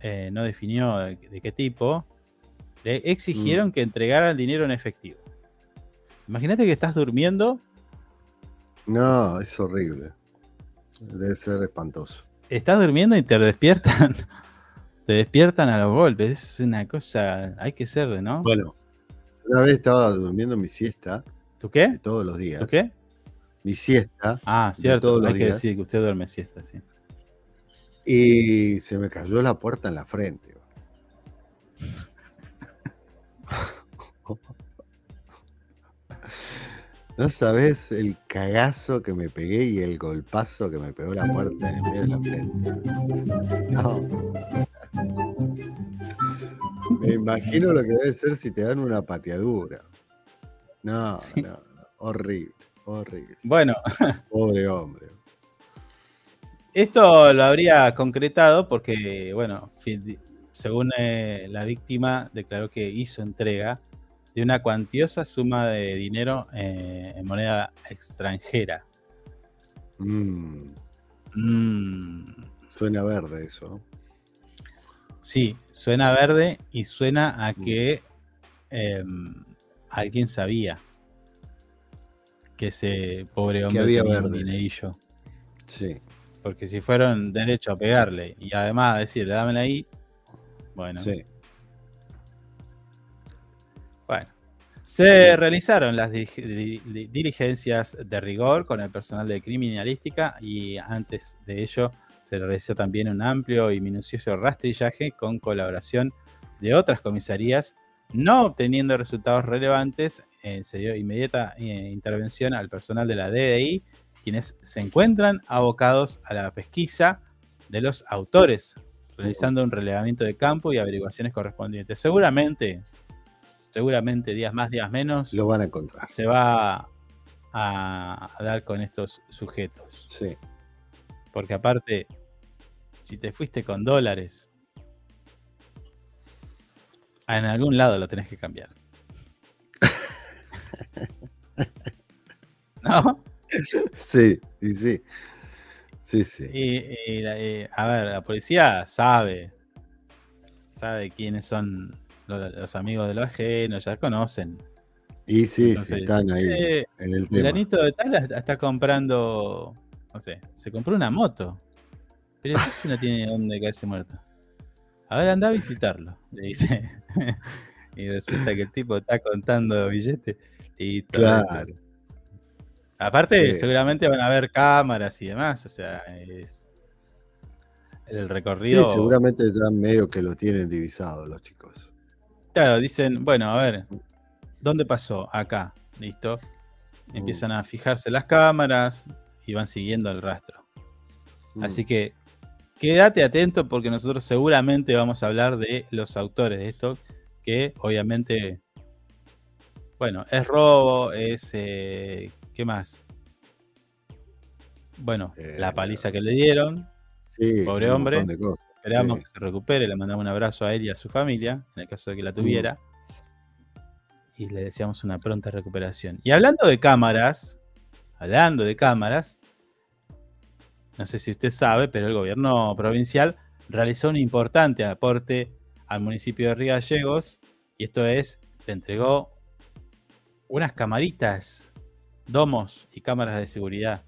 eh, no definió de, qué tipo, le exigieron mm. que entregara el dinero en efectivo. Imagínate que estás durmiendo. No, es horrible. Debe ser espantoso. Estás durmiendo y te despiertan. te despiertan a los golpes. Es una cosa. Hay que ser, ¿no? Bueno, una vez estaba durmiendo mi siesta. ¿Tú qué? Todos los días. ¿Tú qué? mi siesta. Ah, cierto, hay que decir que usted duerme siesta, sí. Y se me cayó la puerta en la frente. No sabes el cagazo que me pegué y el golpazo que me pegó la puerta en el medio de la frente. No. Me imagino lo que debe ser si te dan una pateadura. No, no, horrible. Horrible. Bueno. Pobre hombre. Esto lo habría concretado porque, bueno, según eh, la víctima, declaró que hizo entrega de una cuantiosa suma de dinero eh, en moneda extranjera. Mm. Mm. Suena verde eso. Sí, suena verde y suena a mm. que em, alguien sabía que ese pobre hombre había tenía un dinerillo. Sí. Porque si fueron derecho a pegarle y además decirle, dámela ahí, bueno. Sí. Se realizaron las diligencias de rigor con el personal de criminalística y antes de ello se realizó también un amplio y minucioso rastrillaje con colaboración de otras comisarías, no obteniendo resultados relevantes. Eh, se dio inmediata eh, intervención al personal de la DDI, quienes se encuentran abocados a la pesquisa de los autores, realizando un relevamiento de campo y averiguaciones correspondientes. Seguramente, seguramente días más, días menos, lo van a encontrar. Se va a, a dar con estos sujetos. Sí. Porque aparte, si te fuiste con dólares, en algún lado lo tenés que cambiar. ¿No? Sí, y sí. Sí, sí. Y, a ver, la policía sabe. Sabe quiénes son los, amigos de los ajenos, ya conocen. Y sí, sí están ahí eh, en el tema. de tal está comprando, no sé, se compró una moto. Pero si no tiene dónde caerse muerto. A ver, anda a visitarlo, le dice. y resulta que el tipo está contando billetes. Y claro. Aparte, seguramente van a haber cámaras y demás, o sea, es el recorrido. Sí, seguramente ya medio que lo tienen divisado los chicos. Claro, dicen, bueno, a ver, ¿dónde pasó? Acá, listo. Mm. Empiezan a fijarse las cámaras y van siguiendo el rastro. Mm. Así que quédate atento porque nosotros seguramente vamos a hablar de los autores de esto, que obviamente bueno, es robo, es. Eh, ¿Qué más? Bueno, la eh, paliza que le dieron. Sí, pobre hombre. Esperamos que se recupere. Le mandamos un abrazo a él y a su familia, en el caso de que la tuviera. y le deseamos una pronta recuperación. Y hablando de cámaras, hablando de cámaras, no sé si usted sabe, pero el gobierno provincial realizó un importante aporte al municipio de Río Gallegos y esto es, le entregó unas camaritas, domos y cámaras de seguridad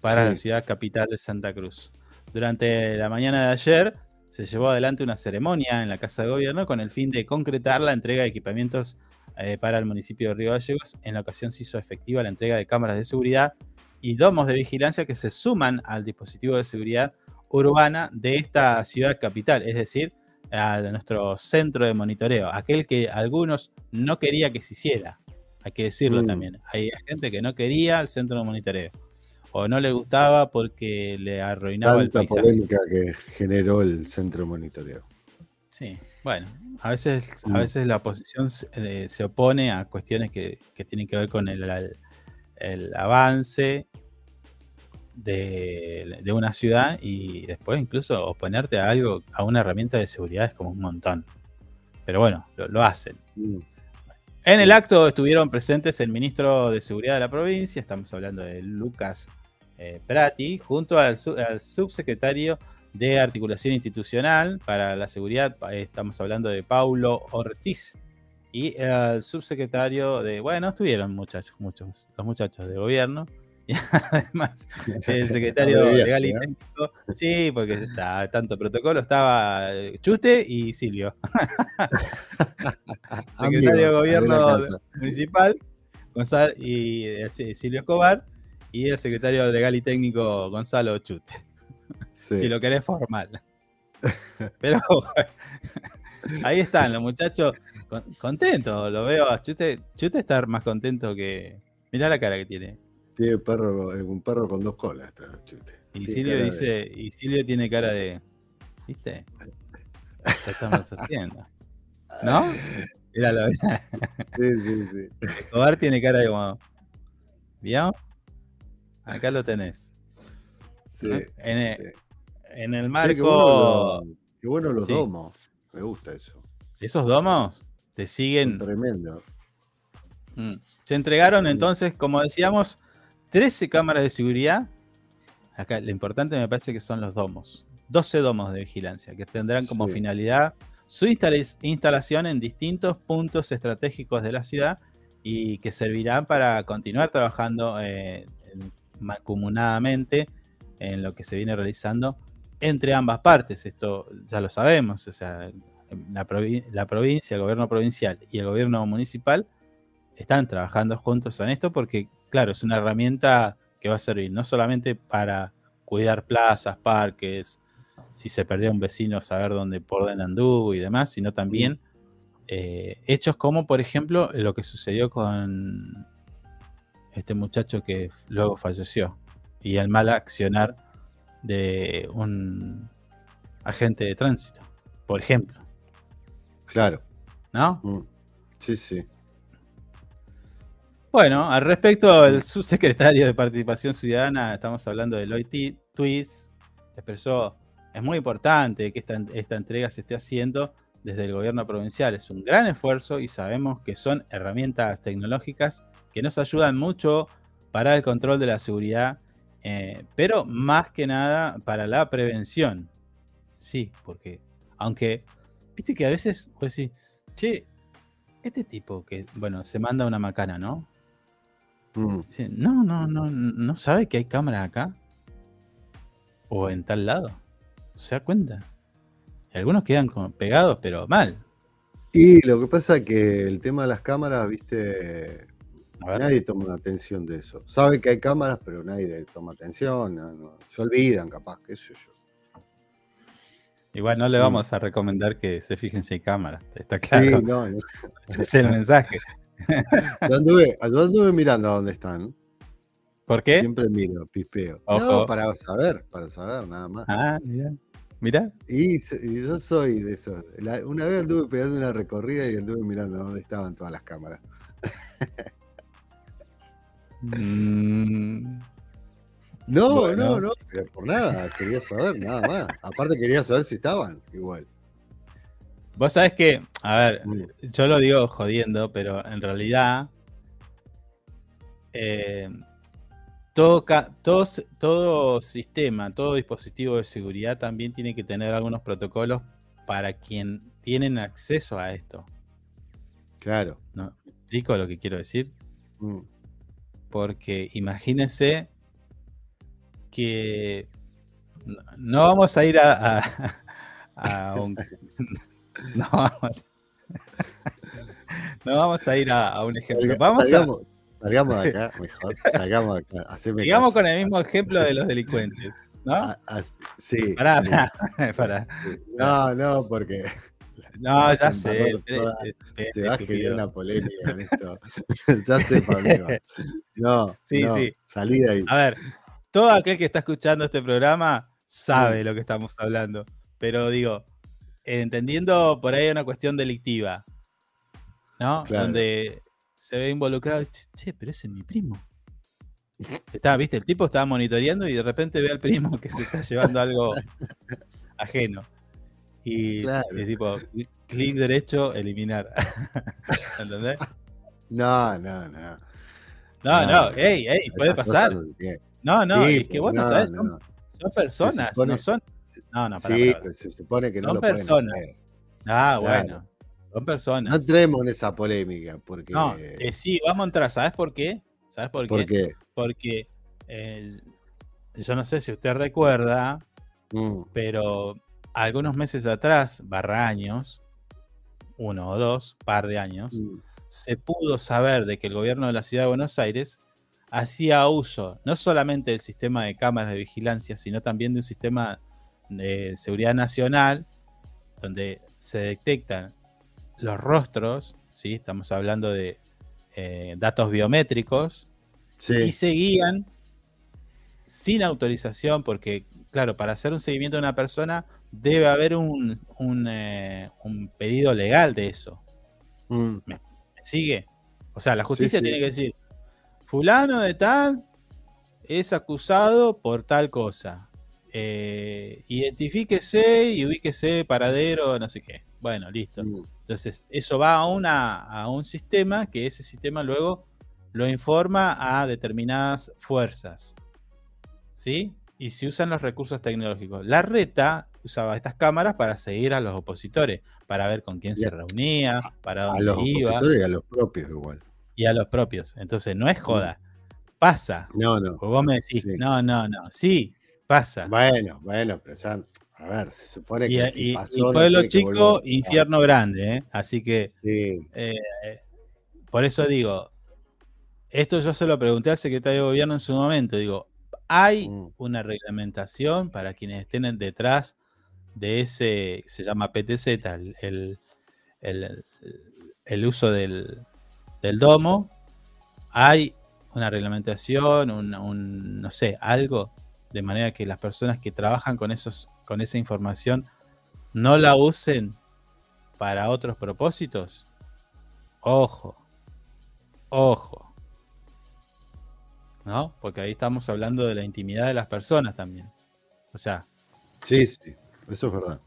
para la ciudad capital de Santa Cruz. Durante la mañana de ayer se llevó adelante una ceremonia en la Casa de Gobierno con el fin de concretar la entrega de equipamientos eh, para el municipio de Río Gallegos. En la ocasión se hizo efectiva la entrega de cámaras de seguridad y domos de vigilancia que se suman al dispositivo de seguridad urbana de esta ciudad capital, es decir, a nuestro centro de monitoreo, aquel que algunos no quería que se hiciera, hay que decirlo mm. también. Hay gente que no quería el centro de monitoreo o no le gustaba porque le arruinaba el paisaje. polémica que generó el centro de monitoreo. Sí, bueno, a veces, a mm. veces la oposición eh, se, opone a cuestiones que, tienen que ver con el, el, avance de, una ciudad y después incluso oponerte a algo, a una herramienta de seguridad es como un montón. Pero bueno, lo, hacen. Mm. En el acto estuvieron presentes el ministro de Seguridad de la provincia, estamos hablando de Lucas eh, Prati, junto al, subsecretario de Articulación Institucional para la Seguridad, estamos hablando de Paulo Ortiz, y el subsecretario de, bueno, estuvieron muchachos, muchos, los muchachos de gobierno, y además el secretario legal y técnico, sí, porque está tanto protocolo, estaba eh, Chute y Silvio. secretario de gobierno municipal, Gonzalo y eh, Silvio Escobar, y el secretario legal y técnico Gonzalo Chute. Si lo querés formal. Pero ahí están los muchachos contentos, lo veo. Chute, Chute está más contento que. Mirá la cara que tiene. Tiene perro, un perro con dos colas, está Chute. Y Silvio dice, y Silvio tiene cara de. ¿Viste? ¿Qué estamos haciendo? ¿No? Míralo. Sí, sí, sí. Escobar tiene cara de como. ¿Vio? Acá lo tenés. Sí. En, el, marco. qué, bueno los, domos. Me gusta eso. ¿Esos domos te siguen? tremendo. Mm. Se entregaron entonces, como decíamos, 13 cámaras de seguridad. Acá lo importante me parece que son los domos. 12 domos de vigilancia que tendrán como finalidad su instalación en distintos puntos estratégicos de la ciudad y que servirán para continuar trabajando eh, mancomunadamente en lo que se viene realizando entre ambas partes. Esto ya lo sabemos, o sea, la, provincia, el gobierno provincial y el gobierno municipal están trabajando juntos en esto porque, claro, es una herramienta que va a servir no solamente para cuidar plazas, parques, si se perdió un vecino, saber dónde por dónde anduvo y demás, sino también eh, hechos como, por ejemplo, lo que sucedió con este muchacho que luego falleció y el mal accionar de un agente de tránsito, por ejemplo. Claro. ¿No? Mm. Sí, sí. Bueno, al respecto, el subsecretario de Participación Ciudadana, estamos hablando de Lloyd Twist, expresó, es muy importante que esta, esta entrega se esté haciendo desde el gobierno provincial. Es un gran esfuerzo y sabemos que son herramientas tecnológicas que nos ayudan mucho para el control de la seguridad, eh, pero más que nada para la prevención. Sí, porque aunque, viste que a veces, pues sí, che, este tipo que, bueno, se manda una macana, ¿no? Mm. no, no, no, no sabe que hay cámara acá. O en tal lado. ¿Se da cuenta? Y algunos quedan pegados, pero mal. Y lo que pasa es que el tema de las cámaras, viste, Nadie toma atención de eso. Sabe que hay cámaras, pero nadie toma atención. se olvidan, capaz, qué sé yo. Igual no le vamos a recomendar que se fijen si hay cámaras. Está claro. Sí, no, Ese es el mensaje. Yo anduve, mirando a dónde están. ¿Por qué? Siempre miro, pispeo. No, para saber, para saber, nada más. Ah, mira. Mira. Y, yo soy de esos. una vez anduve pegando una recorrida y anduve mirando dónde estaban todas las cámaras. Mm. No, no, no, pero por nada, quería saber, nada más. Aparte quería saber si estaban igual. Vos sabés que A ver, yo lo digo jodiendo, pero en realidad eh, todo, todo, todo, sistema, todo dispositivo de seguridad también tiene que tener algunos protocolos para quien tienen acceso a esto. Claro. ¿No? explico lo que quiero decir? Mm. Porque imagínense que no vamos a ir a, a, un... No vamos, no vamos a ir a, un ejemplo. Vamos salgamos, salgamos de acá, mejor. Salgamos de acá. Sigamos con el mismo ejemplo de los delincuentes. ¿No? Ah, ah, sí. Pará, pará. No, no, porque. No, ya sé. Te vas a generar una polémica en esto. ya sé, Pablo. No, sí, no, sí. Salí de ahí. A ver, todo aquel que está escuchando este programa sabe lo que estamos hablando. Pero digo, entendiendo por ahí una cuestión delictiva, ¿no? Donde se ve involucrado, che, pero ese es mi primo. Está, viste, el tipo estaba monitoreando y de repente ve al primo que se está llevando algo ajeno. Y es tipo, clic derecho, eliminar. ¿Entendés? No, no, no. No, no, ey, ey, puede pasar. No, no, es que vos no, sabés, son, personas, no son. No, no, para, Sí, pues se supone que no lo personas. pueden hacer. Ah, bueno. Son personas. No entremos en esa polémica, porque. No, eh, sí, vamos a entrar. ¿Sabes por qué? ¿Sabes por, qué? Porque eh, yo no sé si usted recuerda, mm. pero algunos meses atrás, barra años, uno o dos, par de años, mm. se pudo saber de que el gobierno de la ciudad de Buenos Aires hacía uso no solamente del sistema de cámaras de vigilancia, sino también de un sistema de seguridad nacional donde se detectan los rostros, ¿sí? estamos hablando de eh, datos biométricos, y seguían sin autorización, porque, claro, para hacer un seguimiento de una persona debe haber un, un, eh, pedido legal de eso. Mm. ¿Me, sigue? O sea, la justicia tiene que decir, fulano de tal es acusado por tal cosa. Eh, identifíquese y ubíquese paradero, no sé qué. Bueno, listo. Mm. Entonces, eso va a, una, a un sistema que ese sistema luego lo informa a determinadas fuerzas. ¿Sí? Y se usan los recursos tecnológicos. La reta usaba estas cámaras para seguir a los opositores, para ver con quién se reunía, para dónde a los Opositores y a los propios igual. Y a los propios. Entonces, no es joda. Pasa. No, no. vos me decís, no, no, no. Sí, pasa. Bueno, bueno, pero ya a ver, se supone que. Y, pueblo chico, infierno grande, ¿eh? Así que. Eh, por eso digo, esto yo se lo pregunté al secretario de gobierno en su momento. Digo, ¿hay mm. una reglamentación para quienes estén detrás de ese, se llama PTZ, el, el, uso del, del, domo? ¿Hay una reglamentación, un, no sé, algo? De manera que las personas que trabajan con esos con esa información no la usen para otros propósitos, ojo, ojo. ¿No? Porque ahí estamos hablando de la intimidad de las personas también. O sea. Sí, sí, eso es verdad.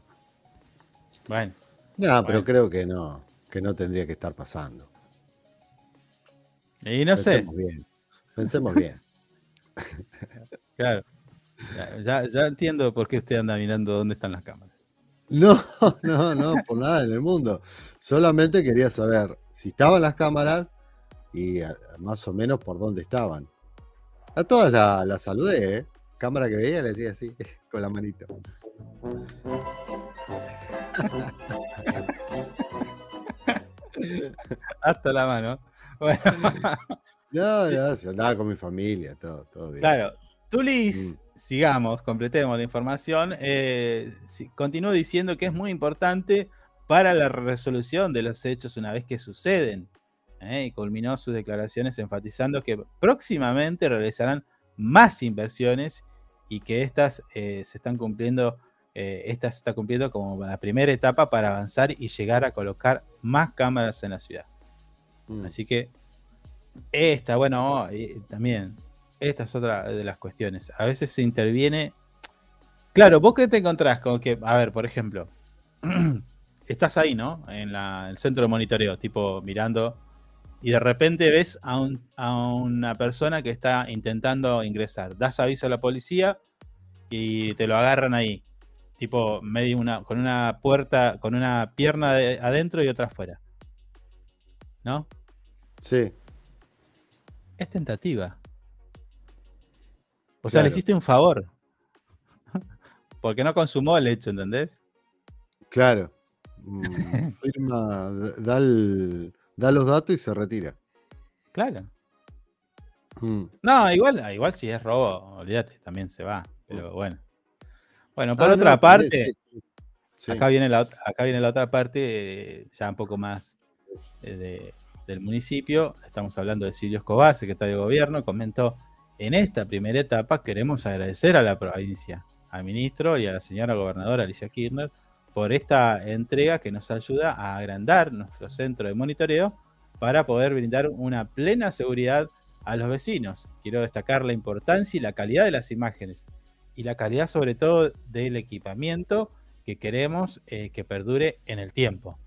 Bueno. No, pero creo que no, que no tendría que estar pasando. Y no Pensemos sé. Bien. Pensemos bien. claro. Ya, ya, entiendo por qué usted anda mirando dónde están las cámaras. No, no, no, por nada en el mundo. Solamente quería saber si estaban las cámaras y más o menos por dónde estaban. A todas las la saludé, ¿eh? Cámara que veía le decía así, con la manita. Hasta la mano. Bueno. No, no, se andaba con mi familia, todo, todo bien. Claro, Tulis, mm. Sigamos, completemos la información. Eh, continúo diciendo que es muy importante para la resolución de los hechos una vez que suceden. ¿eh? y culminó sus declaraciones enfatizando que próximamente realizarán más inversiones y que estas eh, se están cumpliendo, esta se está cumpliendo como la primera etapa para avanzar y llegar a colocar más cámaras en la ciudad. Mm. Así que esta, bueno, también esta es otra de las cuestiones. A veces se interviene. Claro, vos que te encontrás con que, a ver, por ejemplo, estás ahí, ¿no? En el centro de monitoreo, tipo mirando, y de repente ves a, una persona que está intentando ingresar. Das aviso a la policía y te lo agarran ahí. Tipo, medio una, con una puerta, con una pierna adentro y otra afuera. ¿No? Sí. Es tentativa. O sea, le hiciste un favor. Porque no consumó el hecho, ¿entendés? Claro. Mm, firma, da, los datos y se retira. Claro. Mm. No, igual, igual si es robo, olvídate, también se va. Pero mm. bueno. Bueno, por ah, otra parte, Acá, viene la, acá viene la otra parte, eh, ya un poco más eh, del municipio. Estamos hablando de Silvio Escobar, secretario de gobierno, comentó, en esta primera etapa queremos agradecer a la provincia, al ministro y a la señora gobernadora Alicia Kirchner por esta entrega que nos ayuda a agrandar nuestro centro de monitoreo para poder brindar una plena seguridad a los vecinos. Quiero destacar la importancia y la calidad de las imágenes y la calidad sobre todo del equipamiento que queremos eh, que perdure en el tiempo.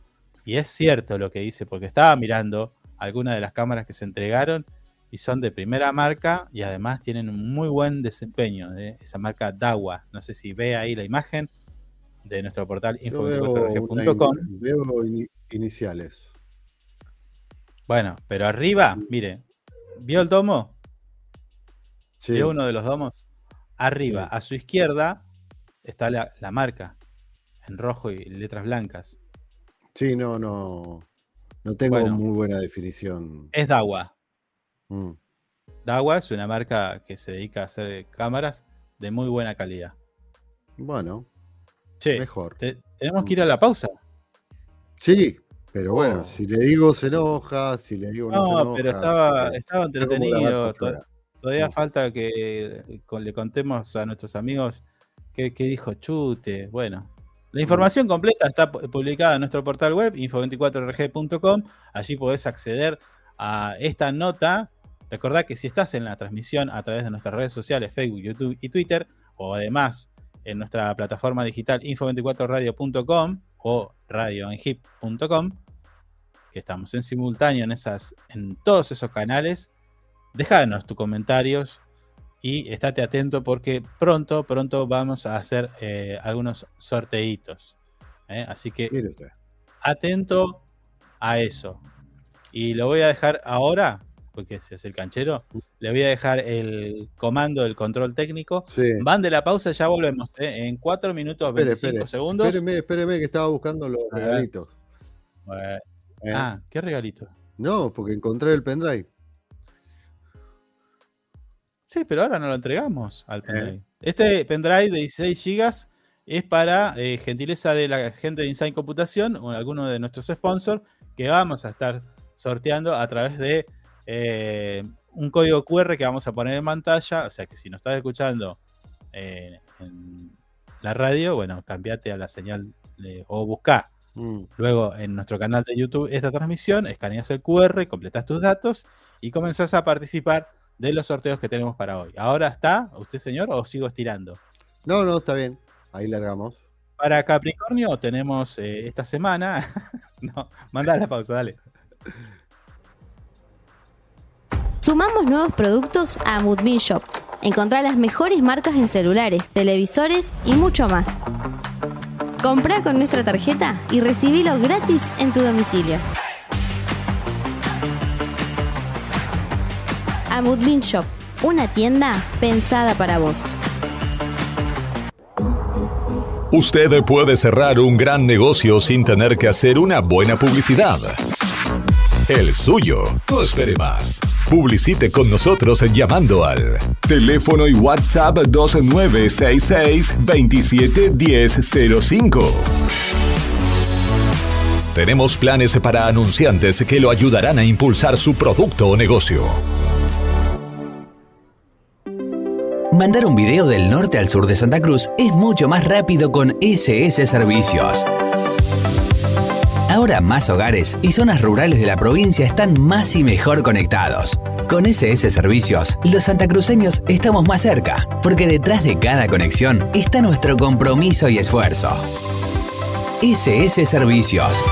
Y es cierto lo que dice, porque estaba mirando algunas de las cámaras que se entregaron y son de primera marca y además tienen un muy buen desempeño. ¿eh? Esa marca Dawa, no sé si ve ahí la imagen, de nuestro portal info24rg.com. Veo, iniciales. Bueno, pero arriba, mire, ¿vio el domo? Sí. ¿Vio uno de los domos? Arriba, a su izquierda, está la, marca en rojo y letras blancas. Sí, no, no. No tengo muy buena definición. Es Dawa. Mm. Dawa es una marca que se dedica a hacer cámaras de muy buena calidad. Bueno, Mejor. tenemos que ir a la pausa. Sí, pero bueno, oh. si le digo se enoja, si le digo no, se enoja. pero estaba, estaba entretenido. Todavía falta que le contemos a nuestros amigos qué, dijo Chute. Bueno, la información completa está publicada en nuestro portal web, info24rg.com. Allí podés acceder a esta nota. Recordá que si estás en la transmisión a través de nuestras redes sociales, Facebook, YouTube y Twitter, o además en nuestra plataforma digital info24radio.com o radioenhip.com, que estamos en simultáneo en, esas, en todos esos canales. Déjanos tus comentarios y estate atento porque pronto, pronto vamos a hacer eh, algunos sorteitos. ¿eh? Así que atento a eso. Y lo voy a dejar ahora porque se hace el canchero, le voy a dejar el comando del control técnico. Van de la pausa, ya volvemos. ¿eh? En 4 minutos 25 segundos. Espéreme, espéreme, que estaba buscando los regalitos. Eh. Ah, ¿qué regalito? No, porque encontré el pendrive. Sí, pero ahora no lo entregamos al pendrive. Eh. Este pendrive de 16 GB es para gentileza de la gente de Insign Computación o alguno de nuestros sponsors que vamos a estar sorteando a través de eh, un código QR que vamos a poner en pantalla, o sea que si nos estás escuchando eh, en la radio, bueno, cambiate a la señal o busca mm. luego en nuestro canal de YouTube esta transmisión, escaneas el QR, completas tus datos y comenzás a participar de los sorteos que tenemos para hoy. ¿Ahora está usted, señor, o sigo estirando? No, no, está bien. Ahí largamos. Para Capricornio tenemos eh, esta semana. no, manda la pausa, dale. Sumamos nuevos productos a Moodbean Shop. Encontrá las mejores marcas en celulares, televisores y mucho más. Compra con nuestra tarjeta y recibilo gratis en tu domicilio. A Moodbean Shop, una tienda pensada para vos. Usted puede cerrar un gran negocio sin tener que hacer una buena publicidad. El suyo. No espere más. Publicite con nosotros llamando al teléfono y WhatsApp 2966-271005. Tenemos planes para anunciantes que lo ayudarán a impulsar su producto o negocio. Mandar un video del norte al sur de Santa Cruz es mucho más rápido con SS Servicios. Ahora más hogares y zonas rurales de la provincia están más y mejor conectados. Con SS Servicios, los santacruceños estamos más cerca, porque detrás de cada conexión está nuestro compromiso y esfuerzo. SS Servicios.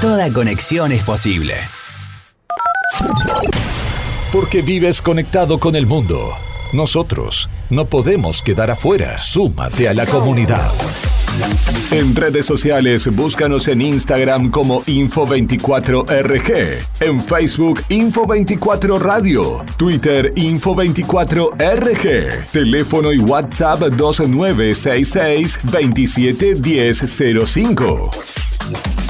Toda conexión es posible. Porque vives conectado con el mundo. Nosotros no podemos quedar afuera. Súmate a la comunidad. En redes sociales, búscanos en Instagram como Info24RG, en Facebook Info24 Radio, Twitter Info24RG, teléfono y WhatsApp 2966 271005.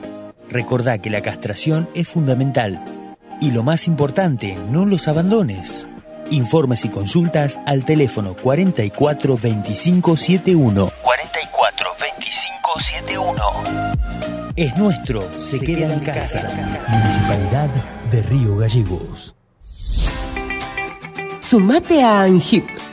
Recordá que la castración es fundamental. Y lo más importante, no los abandones. Informes y consultas al teléfono 44 25 71. 44 25 71. Es nuestro, se, queda, en casa. Municipalidad de Río Gallegos. Sumate a ANGIP.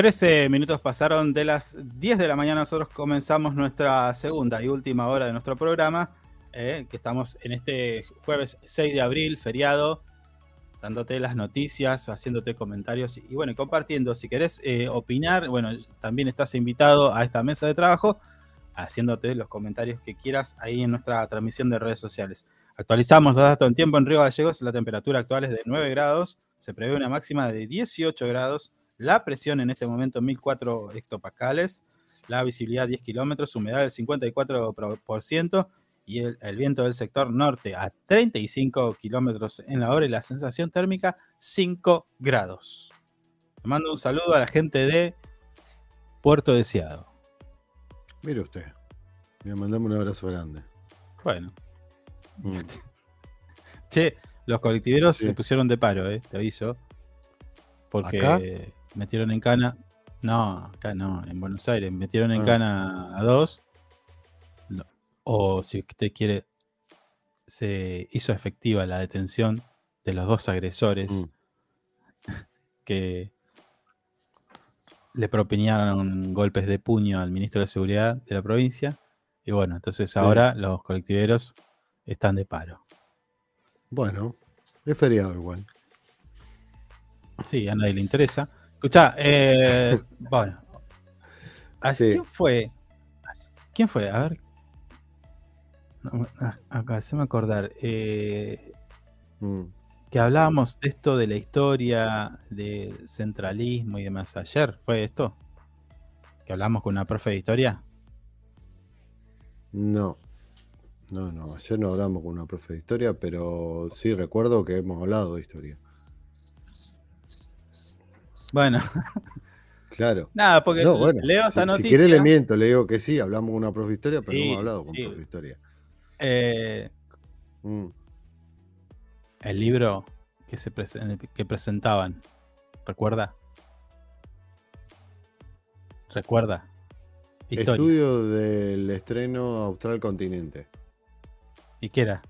13 minutos pasaron de las 10 de la mañana. Nosotros comenzamos nuestra segunda y última hora de nuestro programa, eh, que estamos en este jueves 6 de abril, feriado, dándote las noticias, haciéndote comentarios y, bueno, compartiendo. Si querés eh, opinar, bueno, también estás invitado a esta mesa de trabajo, haciéndote los comentarios que quieras ahí en nuestra transmisión de redes sociales. Actualizamos los datos en tiempo en Río Gallegos. La temperatura actual es de 9 grados. Se prevé una máxima de 18 grados la presión en este momento 1004 hectopascales, la visibilidad 10 kilómetros, humedad del 54% y el, viento del sector norte a 35 kilómetros en la hora y la sensación térmica 5 grados. Le mando un saludo a la gente de Puerto Deseado. Mire usted, le mandamos un abrazo grande. Bueno. Mm. che, los colectiveros se pusieron de paro, eh, te aviso. Porque metieron en cana. No, acá no, en Buenos Aires. Metieron en ah. cana a dos. O si usted quiere, se hizo efectiva la detención de los dos agresores mm. que le propinaron golpes de puño al ministro de Seguridad de la provincia. Y bueno, entonces ahora los colectiveros están de paro. Bueno, es feriado igual. Sí, a nadie le interesa. Escucha, eh, bueno. ¿Quién fue? ¿Quién fue? A ver. acá, se me acordar. Eh, mm. que hablábamos de esto de la historia, de centralismo y demás. Ayer fue esto. Que hablamos con una profe de historia. No. No, no, ayer no hablamos con una profe de historia, pero sí recuerdo que hemos hablado de historia. Bueno. Claro. Nada, porque leo esta noticia. Si quiere le miento, le digo que sí, hablamos con una profe historia, pero no hemos hablado con profe de historia. Eh, mm. El libro que, se que presentaban, ¿recuerda? ¿Recuerda? Estudio del estreno Austral Continente. ¿Y qué era?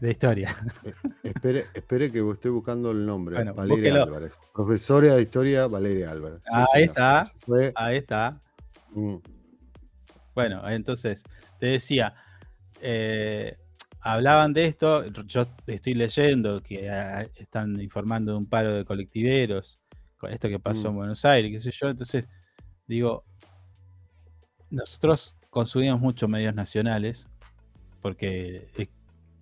De historia. Eh, espere, espere que estoy buscando el nombre. Valeria Álvarez. Profesora de historia Valeria Álvarez. ahí está. Ahí está. Mm. Bueno, entonces, te decía, eh, hablaban de esto, yo estoy leyendo que ah, están informando de un paro de colectiveros con esto que pasó en mm. Buenos Aires, qué sé yo, entonces digo, nosotros consumimos muchos medios nacionales porque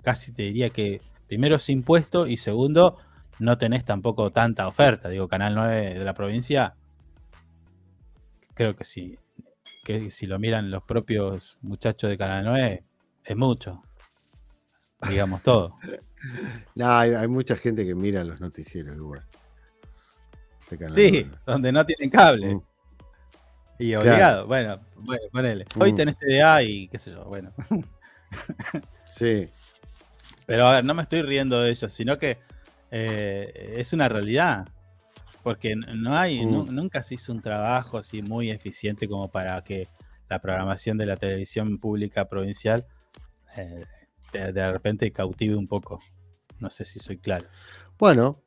casi te diría que primero es impuesto y segundo no tenés tampoco tanta oferta. Digo, Canal 9 de la provincia, creo que si, que si lo miran los propios muchachos de Canal 9, es mucho. Digamos todo. no, hay, mucha gente que mira los noticieros igual. sí, donde no tienen cable. Mm. Y obligado. Bueno, bueno, ponele. Hoy mm. tenés TDA y qué sé yo, bueno. sí. Pero a ver, no me estoy riendo de ellos, sino que eh, es una realidad. Porque no hay, mm. nunca se hizo un trabajo así muy eficiente como para que la programación de la televisión pública provincial eh, de, repente cautive un poco. No sé si soy claro. Bueno,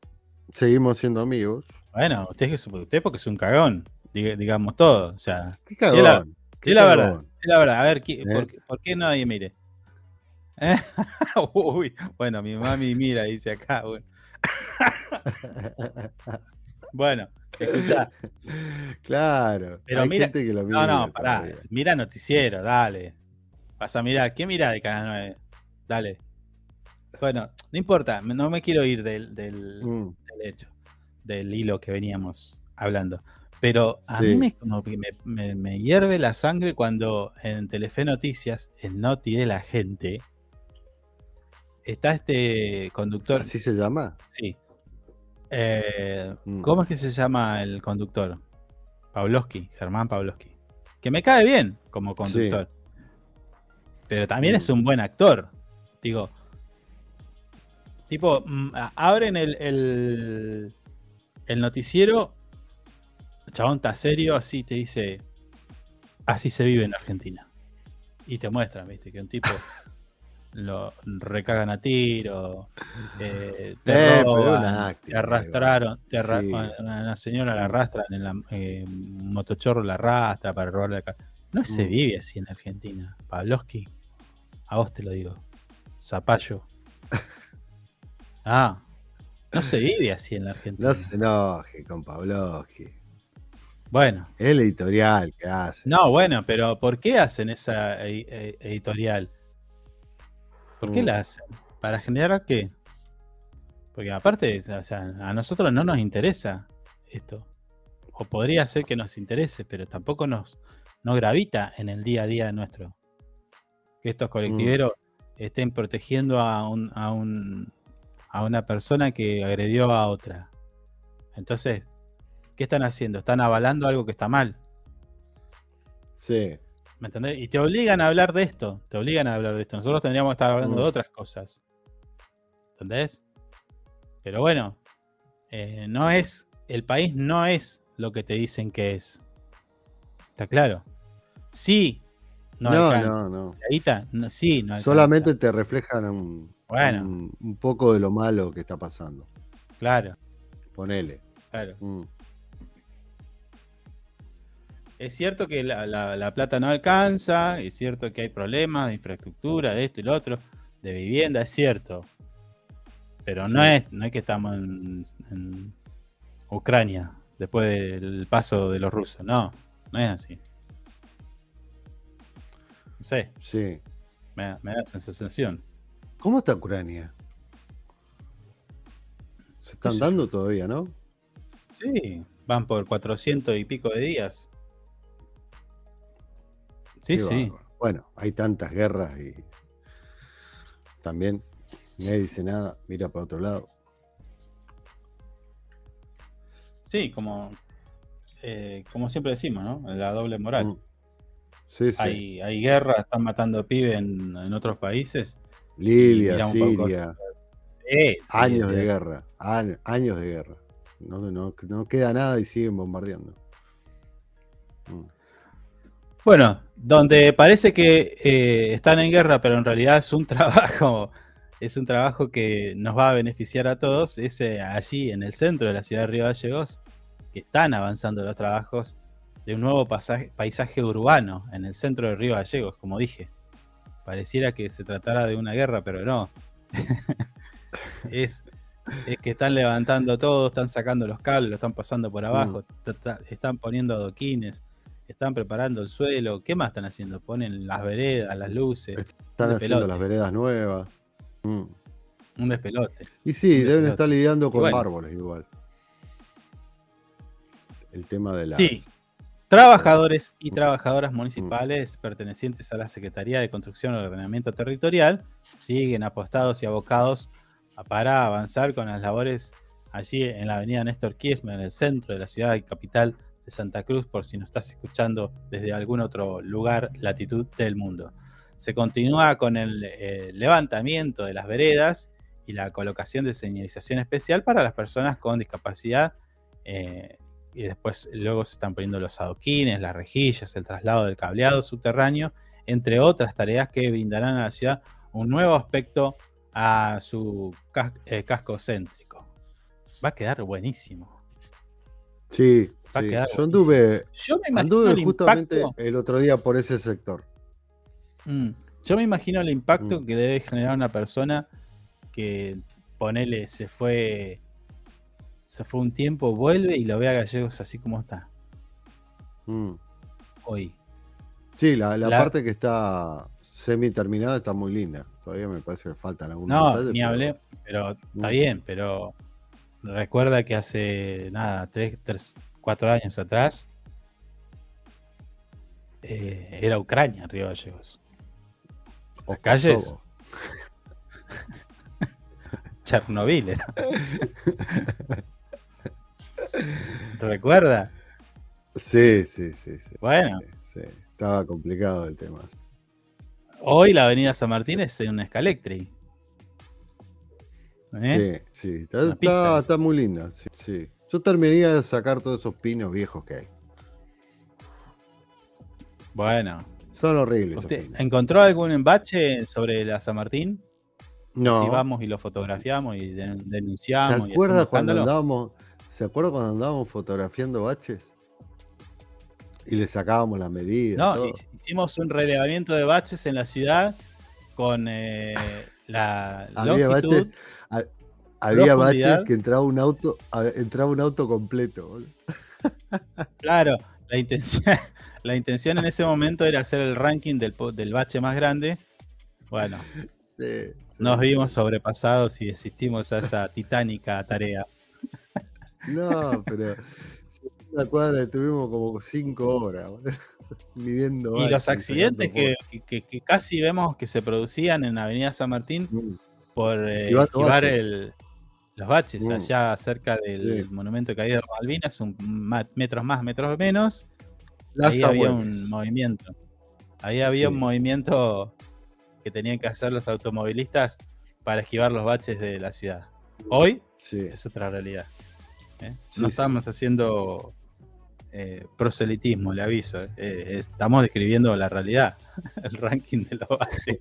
seguimos siendo amigos. Bueno, usted, usted porque es un cagón, digamos todo. O sea, ¿Qué cagón? Sí, la, verdad. la verdad. A ver, ¿por, ¿Eh? ¿por, qué nadie mire? Uy, bueno, mi mami mira, dice acá. Bueno, escucha. Claro. Pero mira, no, no, pará. Mira noticiero, dale. Vas a mirar. ¿Qué mira de Canal 9? Dale. Bueno, no importa, no me quiero ir del, del, mm. hecho, del hilo que veníamos hablando. Pero a mí me, me, me, hierve la sangre cuando en Telefe Noticias, el Noti de la gente, está este conductor. ¿Así se llama? Sí. Eh, mm. ¿Cómo es que se llama el conductor? Pavlovsky, Germán Pavlovsky. Que me cae bien como conductor. Pero también es mm. un buen actor. Digo, tipo, mm, abren el, el, el noticiero, el chabón está serio, así te dice, así se vive en Argentina. Y te muestran, viste, que un tipo lo recagan a tiro, eh, te, eh, te arrastraron, te una señora la arrastran en la eh, motochorro la arrastra para robarle la No se mm. vive así en Argentina, Pavlovsky. A vos te lo digo. Zapallo. Ah, no se vive así en la Argentina. No se enoje con Pavlovsky. Bueno. Es el editorial que hace. No, bueno, pero ¿por qué hacen esa editorial? ¿Por qué la hacen? ¿Para generar qué? Porque aparte, o sea, a nosotros no nos interesa esto. O podría ser que nos interese, pero tampoco nos, gravita en el día a día nuestro. Que estos colectiveros mm. estén protegiendo a, un, a, un, a una persona que agredió a otra. Entonces, ¿qué están haciendo? Están avalando algo que está mal. Sí. ¿Me entendés? Y te obligan a hablar de esto. Te obligan a hablar de esto. Nosotros tendríamos que estar hablando de otras cosas. ¿Entendés? Pero bueno, eh, no es. El país no es lo que te dicen que es. ¿Está claro? Sí, no, no, no, no. sí, no Solamente te reflejan un, bueno. un, poco de lo malo que está pasando. Claro. Ponele. Claro. Mm. Es cierto que la, plata no alcanza, es cierto que hay problemas de infraestructura, de esto y lo otro, de vivienda, es cierto. Pero no, es, no es que estamos en, Ucrania después del paso de los rusos, no, no es así. No sé. Sí. Me, da esa sensación. ¿Cómo está Ucrania? Se están dando todavía, ¿no? Sí, van por 400 y pico de días. Sí, sí. Bueno, hay tantas guerras y también nadie dice nada, mira para otro lado. Sí, como, eh, como siempre decimos, ¿no? La doble moral. Mm. Sí, sí. Hay, hay guerra, están matando pibes en, en otros países. Libia, Siria. años de guerra. Años de guerra. No, no, queda nada y siguen bombardeando. Mm. Bueno, donde parece que eh, están en guerra, pero en realidad es un trabajo, es un trabajo que nos va a beneficiar a todos, es eh, allí en el centro de la ciudad de Río Gallegos, que están avanzando los trabajos de un nuevo paisaje urbano en el centro de Río Gallegos, como dije. Pareciera que se tratara de una guerra, pero no. es, es que están levantando todo, están sacando los cables, lo están pasando por abajo, mm. están poniendo adoquines, están preparando el suelo. ¿Qué más están haciendo? Ponen las veredas, las luces. Están haciendo las veredas nuevas. Mm. Un despelote. Y sí, deben estar lidiando con árboles igual. El tema de las. Sí. Trabajadores y trabajadoras municipales pertenecientes a la Secretaría de Construcción y Ordenamiento Territorial siguen apostados y abocados para avanzar con las labores allí en la avenida Néstor Kirchner, en el centro de la ciudad y capital Santa Cruz, por si nos estás escuchando desde algún otro lugar, latitud del mundo. Se continúa con el eh, levantamiento de las veredas y la colocación de señalización especial para las personas con discapacidad. Eh, y después luego se están poniendo los adoquines, las rejillas, el traslado del cableado subterráneo, entre otras tareas que brindarán a la ciudad un nuevo aspecto a su eh, casco céntrico. Va a quedar buenísimo. Sí, yo anduve, justamente el otro día por ese sector. Mm, yo me imagino el impacto mm. que debe generar una persona que, ponele, se fue se fue un tiempo, vuelve y lo ve a Gallegos así como está. Mm. Hoy. Sí, la, parte que está semi terminada está muy linda. Todavía me parece que faltan algunos No, ni hablé, pero está bien, pero recuerda que hace nada, tres, tres, cuatro años atrás, eh, era Ucrania, Río Gallegos. Las calles. Chernobyl era. ¿Recuerda? Sí, sí, sí, sí. Bueno. Estaba complicado el tema. Hoy la avenida San Martín es en un Scalectri. ¿Eh? Sí, sí. Está, muy linda. Sí, sí. Yo terminaría de sacar todos esos pinos viejos que hay. Bueno. Son horribles. ¿Encontró algún embache sobre la San Martín? No. Si vamos y lo fotografiamos y denunciamos. ¿Se acuerda cuando andábamos, ¿Se acuerda cuando andábamos fotografiando baches? Y le sacábamos las medidas. No, hicimos un relevamiento de baches en la ciudad con eh, la longitud, había baches que entraba un auto, entraba un auto completo. Claro, la intención, la intención en ese momento era hacer el ranking del, del bache más grande. Bueno, nos vimos sobrepasados y desistimos a esa titánica tarea. No, pero en la cuadra estuvimos como cinco horas midiendo. Y los accidentes que, casi vemos que se producían en Avenida San Martín mm. por eh, el, los baches, mm. allá cerca del monumento de caída de Malvinas, un metros más, metros menos. ahí había un movimiento. Ahí había un movimiento que tenían que hacer los automovilistas para esquivar los baches de la ciudad. Hoy es otra realidad. ¿eh? no estamos haciendo eh, proselitismo, le aviso. ¿eh? estamos describiendo la realidad, el ranking de los baches.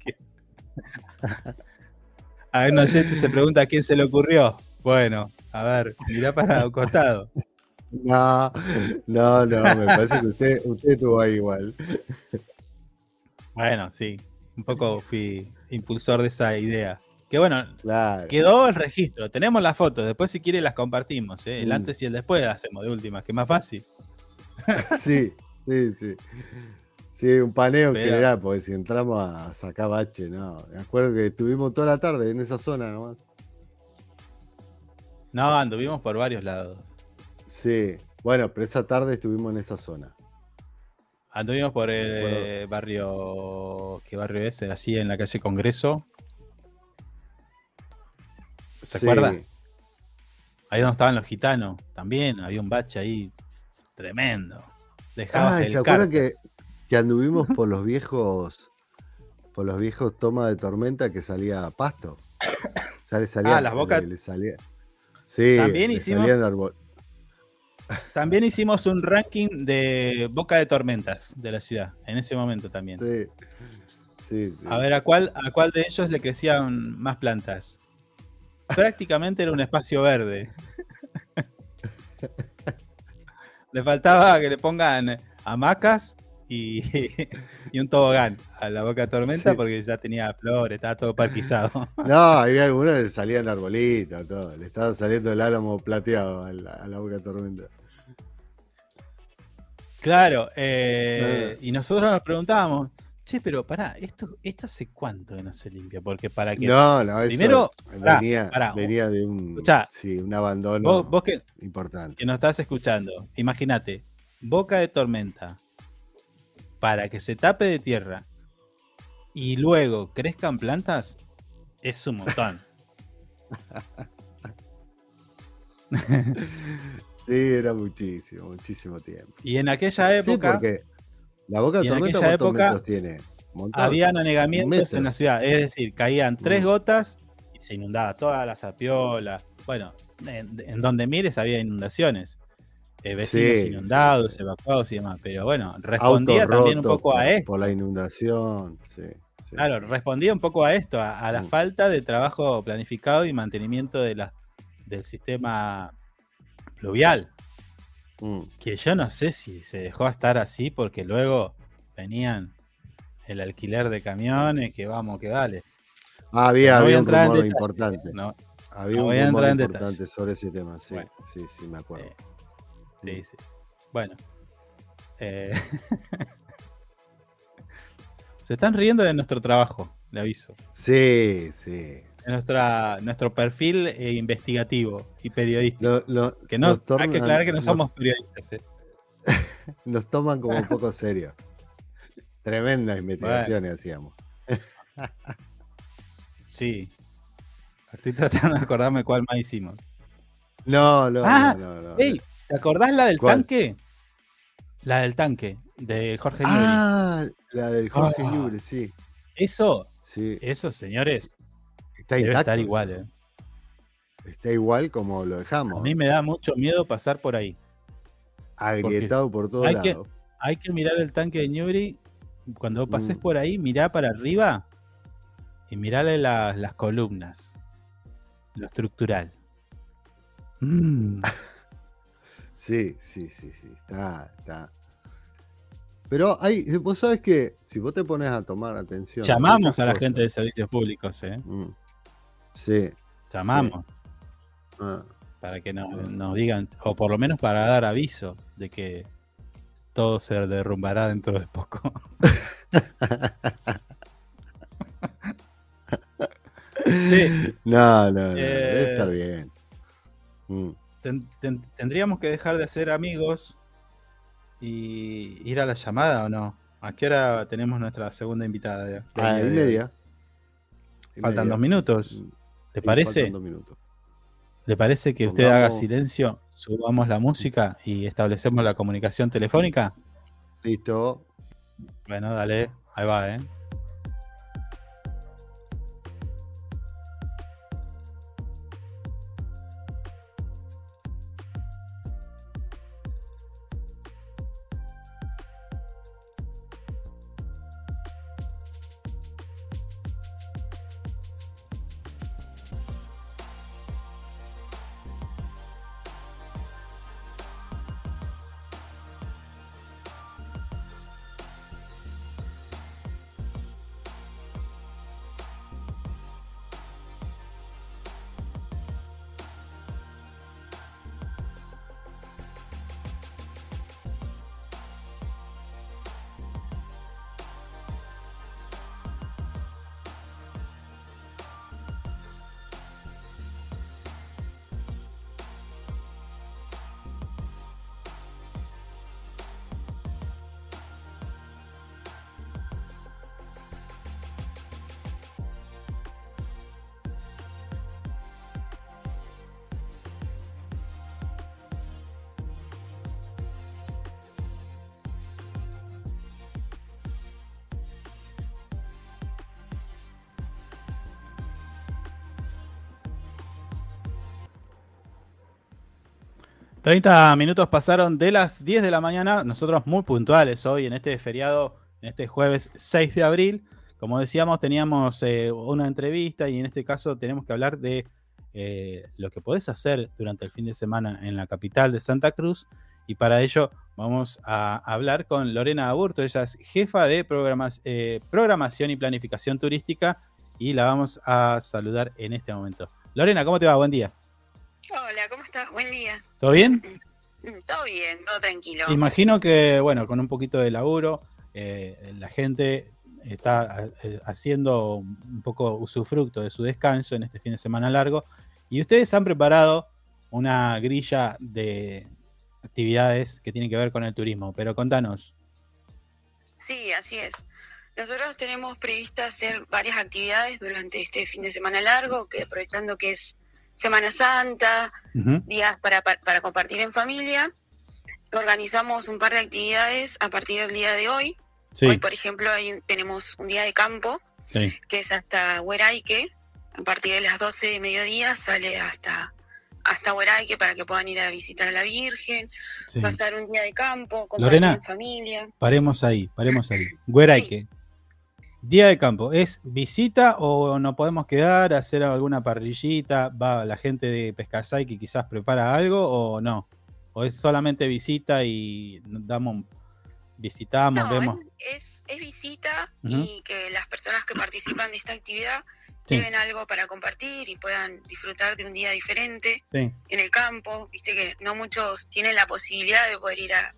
A ver, no sé, se pregunta a quién se le ocurrió. Bueno, a ver, mirá para el costado. No, no, no, me parece que usted, usted estuvo ahí igual. Bueno, sí, un poco fui impulsor de esa idea. Que bueno, quedó el registro, tenemos las fotos, después si quiere las compartimos, ¿eh? el mm. antes y el después hacemos de última, que es más fácil. Sí, sí, sí. Sí, un paneo en general, porque si entramos a sacar bache, no. Me acuerdo que estuvimos toda la tarde en esa zona nomás. No, anduvimos por varios lados. Sí, bueno, pero esa tarde estuvimos en esa zona. Anduvimos por el barrio. ¿Qué barrio es? Así en la calle Congreso. ¿Se acuerda? Ahí donde estaban los gitanos. También había un bache ahí tremendo. Dejabas ¿se acuerdan que, que anduvimos por los viejos. Por los viejos tomas de tormenta que salía pasto? ah, las bocas. Sí, también hicimos. También hicimos un ranking de boca de tormentas de la ciudad, en ese momento también. Sí. Sí, A ver, ¿a cuál, ¿a cuál de ellos le crecían más plantas? Prácticamente era un espacio verde. le faltaba que le pongan hamacas y, y un tobogán a la boca de tormenta porque ya tenía flores, estaba todo parquizado. No, había algunos que salían arbolitos, todo. Le estaba saliendo el álamo plateado a la, boca de tormenta. Claro, eh, y nosotros nos preguntábamos, che, pero pará, ¿esto, esto hace cuánto que no se limpia? Porque para que. No, no, eso primero, venía, venía de un, sí, un abandono vos, que, importante. Que nos estás escuchando, imagínate, boca de tormenta, para que se tape de tierra y luego crezcan plantas, es un montón. sí, era muchísimo, muchísimo tiempo. Y en aquella época. porque la boca de tormenta, aquella época, tiene? Habían anegamientos en la ciudad, es decir, caían tres mm. gotas y se inundaba toda la sapiola. Bueno, en donde mires había inundaciones. Eh, vecinos inundados, evacuados y demás. Pero bueno, respondía también un poco a esto. Por la inundación, sí. claro, respondía un poco a esto, a, la mm. falta de trabajo planificado y mantenimiento de la, del sistema pluvial. Mm. Que yo no sé si se dejó estar así porque luego venían el alquiler de camiones, que vamos, que dale. Ah, había, había un rumor importante. había un rumor importante sobre ese tema, sí, sí, sí, me acuerdo. Eh, Sí, sí. Bueno. Eh, se están riendo de nuestro trabajo, le aviso. Sí, sí. Nuestra, nuestro perfil eh, investigativo y periodístico. que no, hay que aclarar que no somos periodistas. Eh. Nos toman como un poco serio. Tremendas investigaciones hacíamos. sí. Estoy tratando de acordarme cuál más hicimos. No, no, ah, no, no, ¿Te acordás la del tanque? La del tanque, de Jorge Ah, la del Jorge oh. sí. Eso, sí. eso, señores, está debe estar igual, ¿eh? Está igual como lo dejamos. A mí me da mucho miedo pasar por ahí. Agrietado por todos lados. hay que mirar el tanque de Newbery. Cuando pases mm. por ahí, mirá para arriba y mirale las columnas. Lo estructural. Mm. Sí, sí, sí, sí, está, está. Pero hay, vos sabes que si vos te pones a tomar atención. Llamamos a la gente de servicios públicos, ¿eh? Mm. Sí. Llamamos. Ah. Para que nos, nos, digan, o por lo menos para dar aviso de que todo se derrumbará dentro de poco. sí. No, no, no, debe estar eh, bien. Mm tendríamos que dejar de ser amigos y ir a la llamada o no. ¿A qué hora tenemos nuestra segunda invitada? A y media. Faltan dos minutos. ¿Te parece? ¿Le parece que usted haga silencio, subamos la música y establecemos la comunicación telefónica? Listo. Bueno, dale, ahí va, ¿eh? 30 minutos pasaron de las 10 de la mañana, nosotros muy puntuales hoy en este feriado, en este jueves 6 de abril. Como decíamos, teníamos eh, una entrevista y en este caso tenemos que hablar de eh, lo que podés hacer durante el fin de semana en la capital de Santa Cruz. Y para ello vamos a hablar con Lorena Aburto, ella es jefa de eh, programación y planificación turística y la vamos a saludar en este momento. Lorena, ¿cómo te va? Buen día. Hola, ¿cómo estás? Buen día. ¿Todo bien? Mm, todo bien, todo tranquilo. Imagino que, bueno, con un poquito de laburo, eh, la gente está eh, haciendo un poco usufructo de su descanso en este fin de semana largo. Y ustedes han preparado una grilla de actividades que tienen que ver con el turismo, pero contanos. Sí, así es. Nosotros tenemos previsto hacer varias actividades durante este fin de semana largo, que aprovechando que es Semana Santa, días para, para compartir en familia, organizamos un par de actividades a partir del día de hoy. Hoy, por ejemplo, tenemos un día de campo, que es hasta Hueraique. A partir de las 12 de mediodía sale hasta hasta Hueraique para que puedan ir a visitar a la Virgen, pasar un día de campo, compartir en familia. Paremos ahí, paremos ahí. Hueraique. Día de campo, ¿es visita o nos podemos quedar a hacer alguna parrillita? ¿Va la gente de Pescasay que quizás prepara algo o no? ¿O es solamente visita y damos, visitamos, vemos? Es, es visita y que las personas que participan de esta actividad lleven algo para compartir y puedan disfrutar de un día diferente en el campo. Viste que no muchos tienen la posibilidad de poder ir a,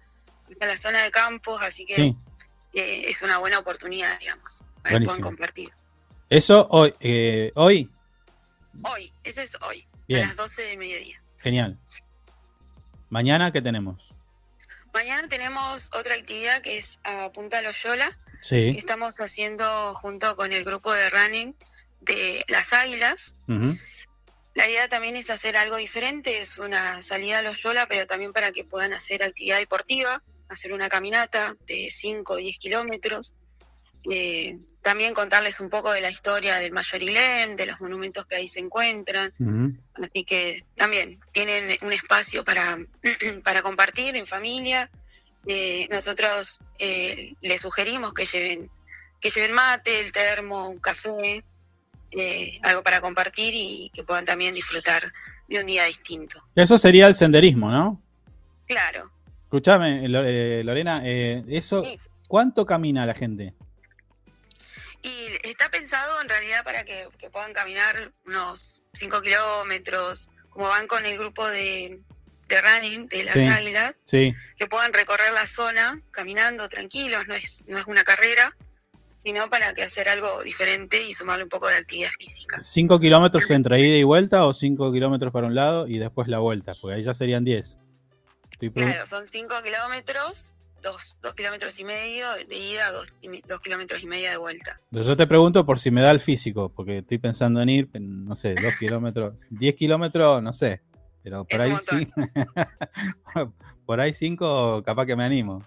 la zona de campos, así que eh, es una buena oportunidad, digamos para que puedan compartir. ¿Eso hoy? Eh, ¿Hoy? Hoy, ese es hoy, a las 12 de mediodía. Genial. ¿Mañana qué tenemos? Mañana tenemos otra actividad que es a Punta Loyola. Sí. Que estamos haciendo junto con el grupo de running de las Águilas. La idea también es hacer algo diferente, es una salida a Loyola, pero también para que puedan hacer actividad deportiva, hacer una caminata de 5 o 10 kilómetros. Eh, también contarles un poco de la historia del Mayorilén, de los monumentos que ahí se encuentran. Así que también tienen un espacio para, para compartir en familia. Eh, nosotros eh, les sugerimos que lleven, que lleven mate, el termo, un café, eh, algo para compartir y que puedan también disfrutar de un día distinto. Eso sería el senderismo, ¿no? Claro. Escúchame, Lorena, eso, ¿cuánto camina la gente? Y está pensado en realidad para que, puedan caminar unos 5 kilómetros, como van con el grupo de, running de las águilas, que puedan recorrer la zona caminando tranquilos, no es, no es una carrera, sino para que hacer algo diferente y sumarle un poco de actividad física. ¿5 kilómetros entre ida y vuelta o 5 kilómetros para un lado y después la vuelta? Porque ahí ya serían 10. Claro, son 5 kilómetros dos, dos kilómetros y medio de ida, dos, dos kilómetros y medio de vuelta. yo te pregunto por si me da el físico, porque estoy pensando en ir, no sé, dos kilómetros, diez kilómetros, no sé, pero por ahí sí, por ahí cinco, capaz que me animo.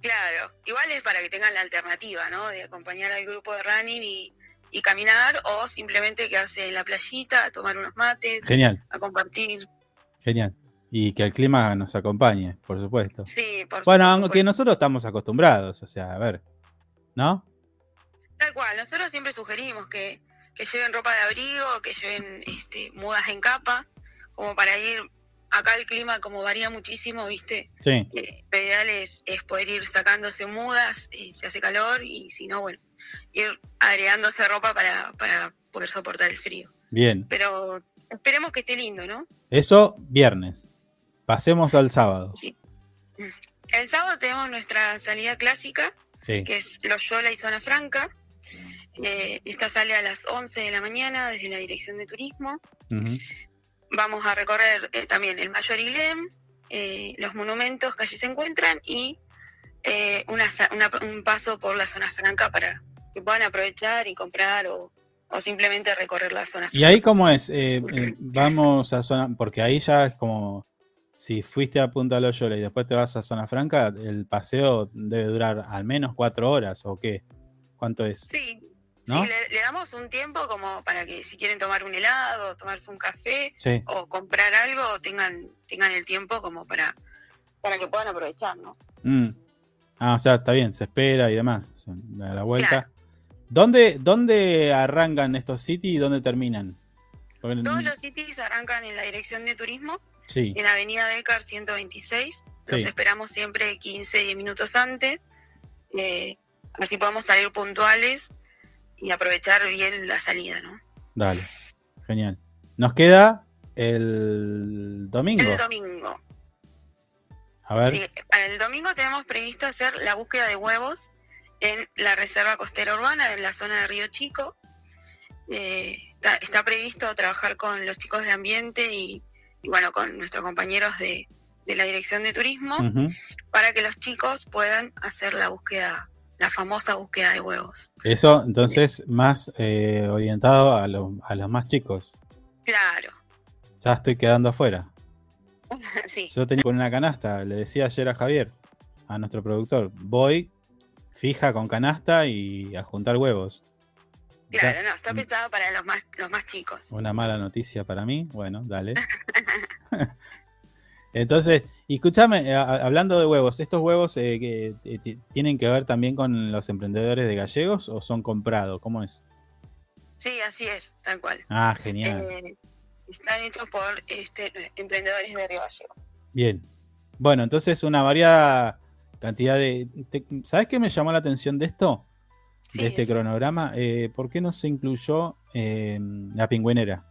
Claro, igual es para que tengan la alternativa, ¿no? De acompañar al grupo de running y, y caminar o simplemente quedarse en la playita, a tomar unos mates, Genial. a compartir. Genial. Y que el clima nos acompañe, por supuesto. Sí, por Bueno, aunque nosotros estamos acostumbrados, o sea, a ver, ¿no? Tal cual, nosotros siempre sugerimos que, lleven ropa de abrigo, que lleven este, mudas en capa, como para ir, acá el clima como varía muchísimo, ¿viste? Sí. Eh, lo ideal es, poder ir sacándose mudas, eh, se hace calor, y si no, bueno, ir agregándose ropa para, para poder soportar el frío. Bien. Pero esperemos que esté lindo, ¿no? Eso viernes. Pasemos al sábado. Sí. El sábado tenemos nuestra salida clásica, que es Loyola y Zona Franca. Eh, esta sale a las 11 de la mañana desde la Dirección de Turismo. Vamos a recorrer eh, también el Mayor Ilem, eh, los monumentos que allí se encuentran y un paso por la Zona Franca para que puedan aprovechar y comprar o, o simplemente recorrer la zona. ¿Y ahí cómo es? vamos a zona, porque ahí ya es como si fuiste a Punta Loyola y después te vas a Zona Franca, el paseo debe durar al menos cuatro horas o qué? ¿Cuánto es? Sí, Sí, le, damos un tiempo como para que si quieren tomar un helado, tomarse un café o comprar algo, tengan tengan el tiempo como para, para que puedan aprovechar, ¿no? Mm. Ah, o sea, está bien, se espera y demás, a la vuelta. ¿Dónde, ¿Dónde arrancan estos cities y dónde terminan? Todos los cities arrancan en la dirección de turismo, en Avenida Becar 126. Los esperamos siempre 15, 10 minutos antes. Eh, así podemos salir puntuales y aprovechar bien la salida, ¿no? Dale, genial. Nos queda el domingo. El domingo. A ver. Sí, el domingo tenemos previsto hacer la búsqueda de huevos en la Reserva Costera Urbana, en la zona de Río Chico. Eh, está, previsto trabajar con los chicos de ambiente y, bueno, con nuestros compañeros de, la Dirección de Turismo para que los chicos puedan hacer la búsqueda la famosa búsqueda de huevos. Eso entonces más eh, orientado a, a los más chicos. Claro. Ya estoy quedando afuera. sí. Yo tenía con una canasta, le decía ayer a Javier, a nuestro productor, voy fija con canasta y a juntar huevos. Claro, no, está pensado para los más, los más chicos. Una mala noticia para mí, bueno, dale. Entonces, y escúchame, eh, hablando de huevos, ¿estos huevos eh, que, eh, tienen que ver también con los emprendedores de gallegos o son comprados? ¿Cómo es? Sí, así es, tal cual. Ah, genial. están hechos por este, emprendedores de Río Gallegos. Bien. Bueno, entonces una variada cantidad de... ¿Sabes qué me llamó la atención de esto? De este cronograma. ¿Por qué no se incluyó la pingüinera?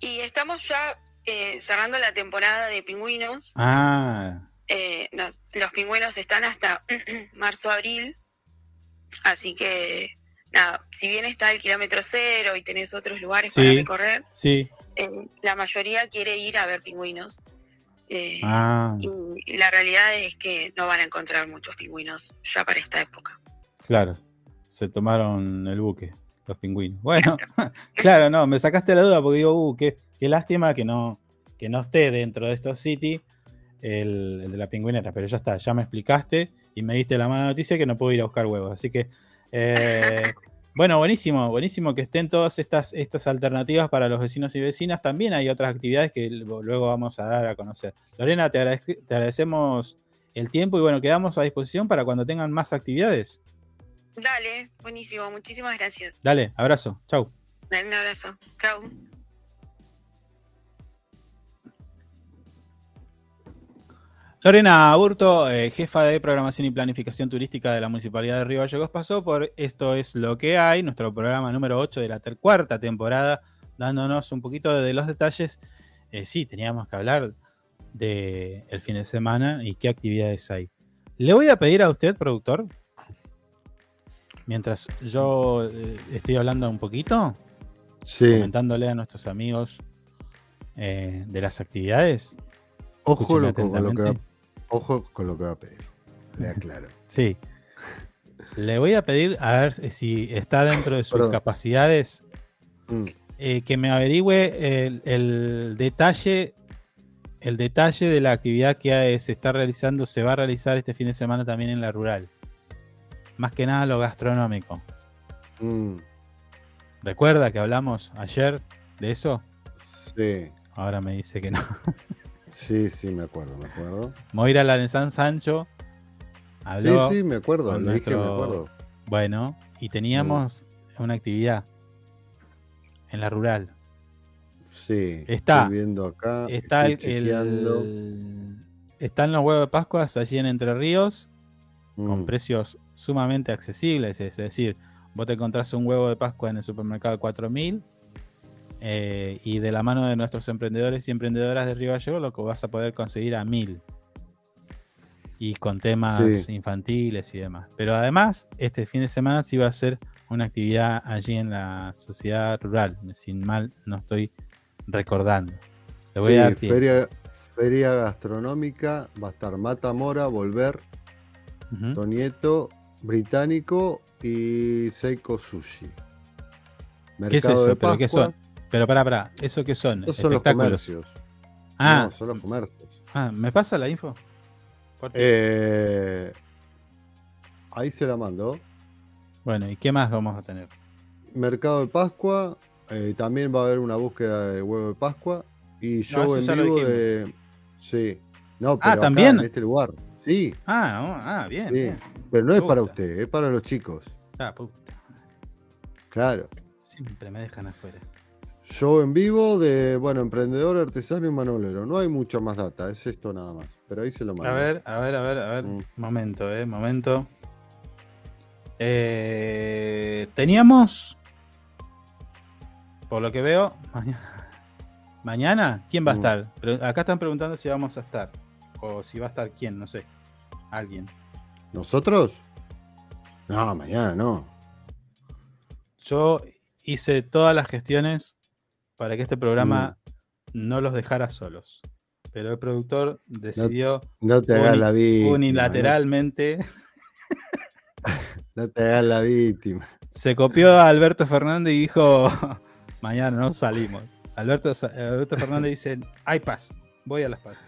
Y estamos ya eh, cerrando la temporada de pingüinos. Ah. Eh, los pingüinos están hasta marzo-abril, así que nada, si bien está el kilómetro cero y tenés otros lugares para recorrer, sí. Eh, la mayoría quiere ir a ver pingüinos. Ah. Y la realidad es que no van a encontrar muchos pingüinos ya para esta época. Claro, se tomaron el buque, los pingüinos. Bueno, claro, no, me sacaste la duda porque digo, uh, qué, Qué lástima que no, que no esté dentro de estos City el, de la pingüinera, pero ya está, ya me explicaste y me diste la mala noticia que no puedo ir a buscar huevos. Así que, eh, bueno, buenísimo, buenísimo que estén todas estas, estas alternativas para los vecinos y vecinas. También hay otras actividades que luego vamos a dar a conocer. Lorena, te, te agradecemos el tiempo y bueno, quedamos a disposición para cuando tengan más actividades. Dale, buenísimo, muchísimas gracias. Dale, abrazo, chau. Dale un abrazo, chau. Lorena Aburto, eh, jefa de programación y planificación turística de la Municipalidad de Río Gallegos, pasó por Esto es lo que hay, nuestro programa número 8 de la cuarta temporada, dándonos un poquito de los detalles. Eh, sí, teníamos que hablar del el fin de semana y qué actividades hay. Le voy a pedir a usted, productor, mientras yo eh, estoy hablando un poquito, comentándole a nuestros amigos de las actividades. Ojo lo, con lo que Ojo con lo que va a pedir. Le aclaro. sí. Le voy a pedir, a ver si está dentro de sus capacidades, mm. eh, que me averigüe el, detalle, el detalle de la actividad que se está realizando, se va a realizar este fin de semana también en la rural. Más que nada lo gastronómico. Mm. ¿Recuerda que hablamos ayer de eso? Sí. Ahora me dice que no. Sí, sí, me acuerdo, me acuerdo. Moira Larenzán Sancho Sí, sí, me acuerdo, me acuerdo. Bueno, y teníamos una actividad en la rural. Sí, está estoy viendo acá. Está el, están los huevos de Pascua allí en Entre Ríos con mm. precios sumamente accesibles. Es decir, vos te encontrás un huevo de Pascua en el supermercado de 4000 eh, y de la mano de nuestros emprendedores y emprendedoras de Río Gallego lo que vas a poder conseguir a mil. Y con temas infantiles y demás. Pero además, este fin de semana sí va a ser una actividad allí en la sociedad rural. Sin mal, no estoy recordando. voy a feria, feria, gastronómica, va a estar Mata Volver, Tonieto, Británico y Seiko Sushi. ¿Qué es eso? ¿Pero qué son? Pero para, para, ¿eso qué son? Estos son los comercios. Ah, no, son los comercios. Ah, ¿me pasa la info? Eh, ahí se la mando. Bueno, ¿y qué más vamos a tener? Mercado de Pascua, eh, también va a haber una búsqueda de huevo de Pascua y show en vivo de. Sí. No, pero ah, también. en este lugar. Sí. Ah, ah bien, Pero no es para usted, es para los chicos. Ah. Claro. Siempre me dejan afuera. Show en vivo de, bueno, emprendedor, artesano y manolero. No hay mucho más data, es esto nada más. Pero ahí se lo mando. A ver, a ver, a ver, a ver. Mm. Momento, eh, momento. Eh, teníamos, por lo que veo, mañana, ¿quién va a mm. estar? acá están preguntando si vamos a estar. O si va a estar quién, no sé. Alguien. ¿Nosotros? No, mañana no. Yo hice todas las gestiones para que este programa mm. no los dejara solos. Pero el productor decidió no, te hagas la víctima, unilateralmente. No te hagas la víctima. Se copió a Alberto Fernández y dijo, mañana no salimos. Alberto, Alberto Fernández dice, hay paz, voy a las paz.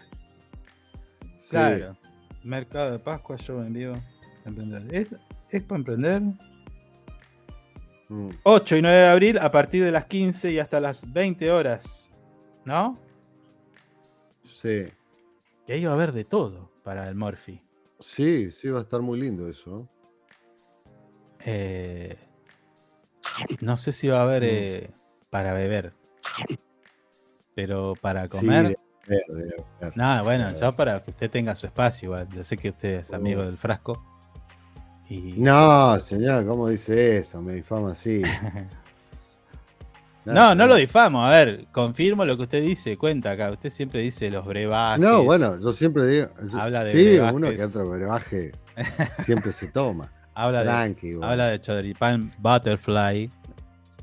Claro. Mercado de Pascua, yo en vivo. ¿Es, ¿Es, para emprender? 8 mm. y 9 de abril a partir de las 15 y hasta las 20 horas. ¿No? Sí. Y ahí va a haber de todo para el Morphy. Sí, sí, va a estar muy lindo eso. Eh, no sé si va a haber mm. eh, para beber. Pero para comer. Nada, bueno, ya para que usted tenga su espacio, igual. Yo sé que usted es amigo del frasco. No, señor, ¿cómo dice eso? Me difama así. no, no lo difamo. A ver, confirmo lo que usted dice. Cuenta acá. Usted siempre dice los brebajes. No, bueno, yo siempre digo. Habla de sí, uno que otro brebaje siempre se toma. Habla, de, habla de butterfly.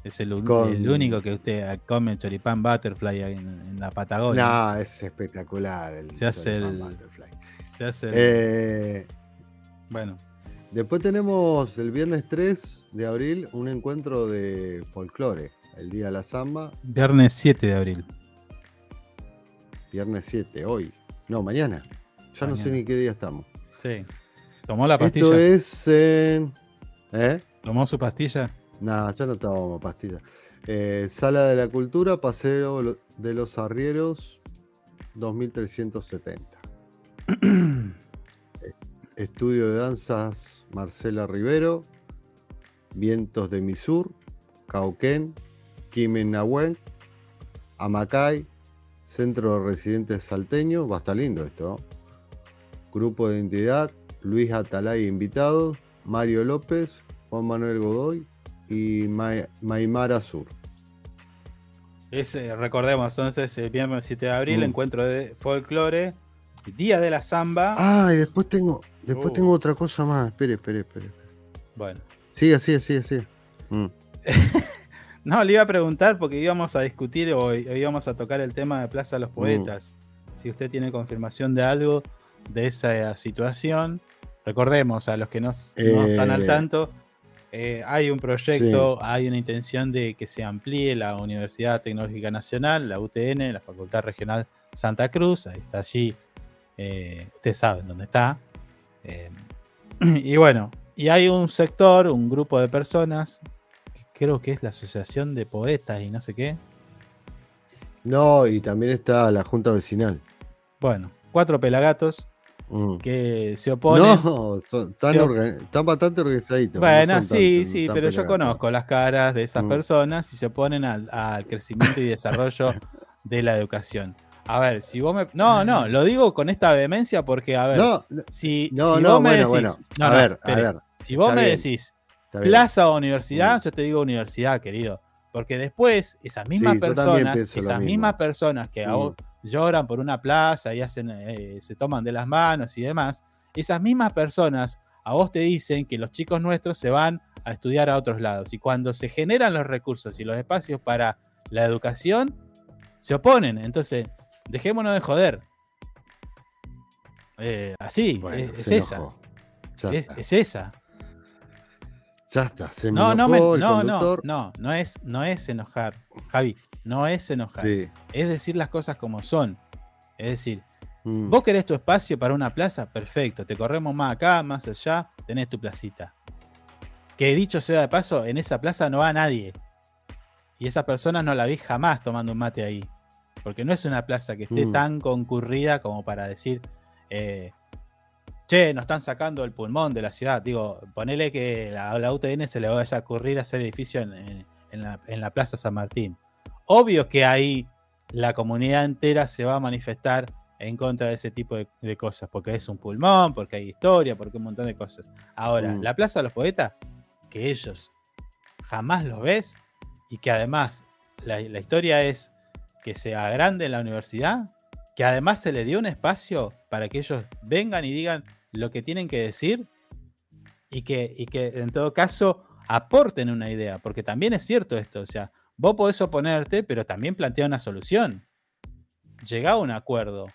Es el, único que usted come choripán butterfly en, la Patagonia. No, es espectacular el se hace el, butterfly. Se hace eh, bueno. Después tenemos el viernes 3 de abril un encuentro de folclore, el día de la samba. Viernes 7 de abril. Viernes 7, hoy. No, mañana. Ya no sé ni qué día estamos. Sí. ¿Tomó la pastilla? Esto es en. ¿Eh? ¿Tomó su pastilla? No, ya no tomo pastilla. Eh, Sala de la Cultura, Paseo de los Arrieros, 2370. Estudio de danzas Marcela Rivero, Vientos de Misur, Cauquén, Kimen Amacay, Centro de Residentes Salteño, va a estar lindo esto. Grupo de Identidad, Luis Atalay invitados, Mario López, Juan Manuel Godoy y Maimara Sur. recordemos entonces el viernes 7 de abril, mm. encuentro de folclore, Día de la Zamba. Ah, y después tengo, después uh. tengo otra cosa más. Espere, espere, espere. Bueno. Sigue, sigue, sigue, sigue. Mm. no, le iba a preguntar porque íbamos a discutir o íbamos a tocar el tema de Plaza de los mm. Poetas. Si usted tiene confirmación de algo de esa situación. Recordemos, a los que no, están al eh, tanto, eh, hay un proyecto, hay una intención de que se amplíe la Universidad Tecnológica Nacional, la UTN, la Facultad Regional Santa Cruz, ahí está allí, eh, ustedes saben dónde está. y bueno, y hay un sector, un grupo de personas, creo que es la Asociación de Poetas y no sé qué. No, y también está la Junta Vecinal. Bueno, cuatro pelagatos Mm. que se oponen. No, están, bastante organizaditos. Bueno, sí, sí, pero yo conozco las caras de esas mm. personas y se oponen al, crecimiento y desarrollo de la educación. A ver, si vos me. No, no, lo digo con esta vehemencia porque, a ver, si, vos me decís. a ver, a ver. Si vos me decís plaza o universidad, mm. yo te digo universidad, querido. Porque después, esas mismas personas, esas mismas personas que a vos lloran por una plaza y hacen, eh, se toman de las manos y demás, esas mismas personas a vos te dicen que los chicos nuestros se van a estudiar a otros lados. Y cuando se generan los recursos y los espacios para la educación, se oponen. Entonces, dejémonos de joder. Eh, así, es, esa. Es, esa. Ya está. Se no, no, no, no, no, no es, no es enojar, Javi. No es enojar. Es decir las cosas como son. Es decir, mm. vos querés tu espacio para una plaza, perfecto. Te corremos más acá, más allá, tenés tu placita. Que dicho sea de paso, en esa plaza no va nadie. Y esas personas no la vi jamás tomando un mate ahí. Porque no es una plaza que esté mm. tan concurrida como para decir, eh, che, nos están sacando el pulmón de la ciudad. Digo, ponele que a la, UTN se le vaya a ocurrir hacer edificio en, la, Plaza San Martín. Obvio que ahí la comunidad entera se va a manifestar en contra de ese tipo de, cosas, porque es un pulmón, porque hay historia, porque un montón de cosas. Ahora, mm. la Plaza de los Poetas, que ellos jamás los ves, y que además la, la historia es que se agrande en la universidad, que además se le dio un espacio para que ellos vengan y digan lo que tienen que decir y que, y que en todo caso aporten una idea, porque también es cierto esto, o sea, vos podés oponerte, pero también plantea una solución. Llega a un acuerdo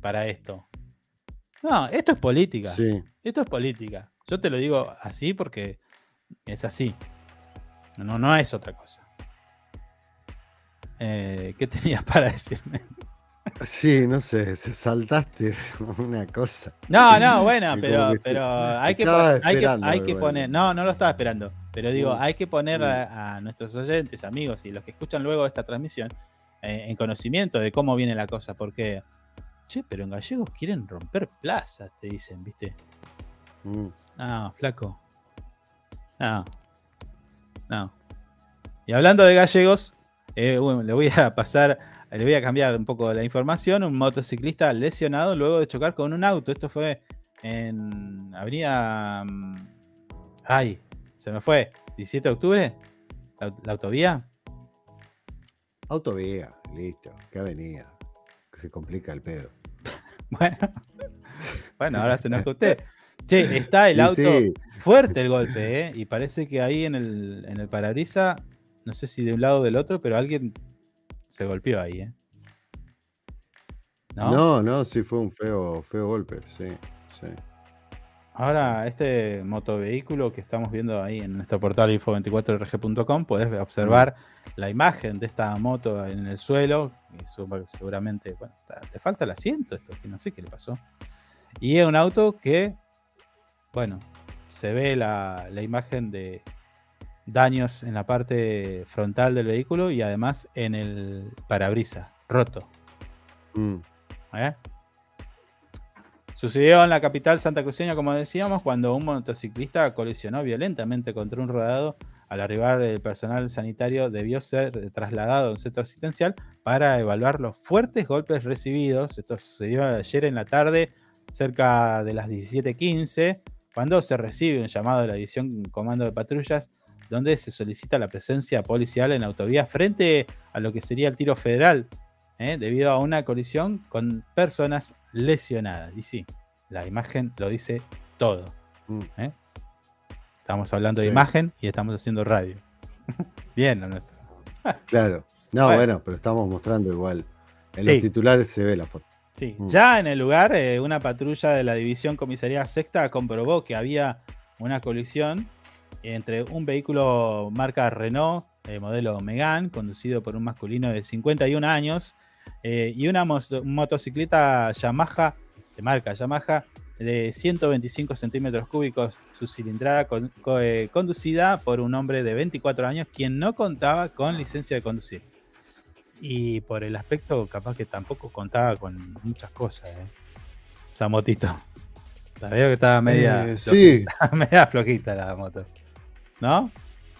para esto. No, esto es política. Esto es política. Yo te lo digo así porque es así. No, no es otra cosa. Eh, ¿Qué tenías para decirme? Sí, no sé, saltaste una cosa. No, no, bueno, pero, pero hay, que, hay, que, poner, no, no lo estaba esperando, pero digo, mm, hay que poner mm. a, nuestros oyentes, amigos y los que escuchan luego esta transmisión eh, en conocimiento de cómo viene la cosa, porque, che, pero en gallegos quieren romper plazas, te dicen, ¿viste? Mm. No, flaco. No. No. Y hablando de gallegos, eh, bueno, le voy a pasar le voy a cambiar un poco la información. Un motociclista lesionado luego de chocar con un auto. Esto fue en Avenida. Mm, ay, se me fue. 17 de octubre. La, autovía. Autovía, listo. ¿Qué avenida? Que se complica el pedo. bueno. Bueno, ahora se nos usted. Che, está el auto fuerte el golpe, ¿eh? Y parece que ahí en el, en el parabrisa, no sé si de un lado o del otro, pero alguien se golpeó ahí, ¿eh? ¿No? no, sí fue un feo, feo golpe, sí, sí. Ahora, este motovehículo que estamos viendo ahí en nuestro portal info24rg.com, puedes observar la imagen de esta moto en el suelo. seguramente, bueno, te falta el asiento, esto que no sé qué le pasó. Y es un auto que, bueno, se ve la, la imagen de, daños en la parte frontal del vehículo y además en el parabrisa, roto. Mm. ¿Eh? Sucedió en la capital santacruceña, como decíamos, cuando un motociclista colisionó violentamente contra un rodado. Al arribar el personal sanitario debió ser trasladado a un centro asistencial para evaluar los fuertes golpes recibidos. Esto sucedió ayer en la tarde, cerca de las 17:15, cuando se recibe un llamado de la División Comando de Patrullas donde se solicita la presencia policial en autovía frente a lo que sería el tiro federal, ¿eh? debido a una colisión con personas lesionadas. Y sí, la imagen lo dice todo. Mm. ¿eh? Estamos hablando de imagen y estamos haciendo radio. Bien, ¿no? claro. No, bueno. pero estamos mostrando igual. En los titulares se ve la foto. Sí, mm. ya en el lugar, eh, una patrulla de la División Comisaría Sexta comprobó que había una colisión entre un vehículo marca Renault, eh, modelo Megane, conducido por un masculino de 51 años, eh, y una motocicleta Yamaha, de marca Yamaha, de 125 centímetros cúbicos, su cilindrada eh, conducida por un hombre de 24 años, quien no contaba con licencia de conducir. Y por el aspecto, capaz que tampoco contaba con muchas cosas, esa motito. La veo que estaba media, sí. media flojita la moto. ¿No?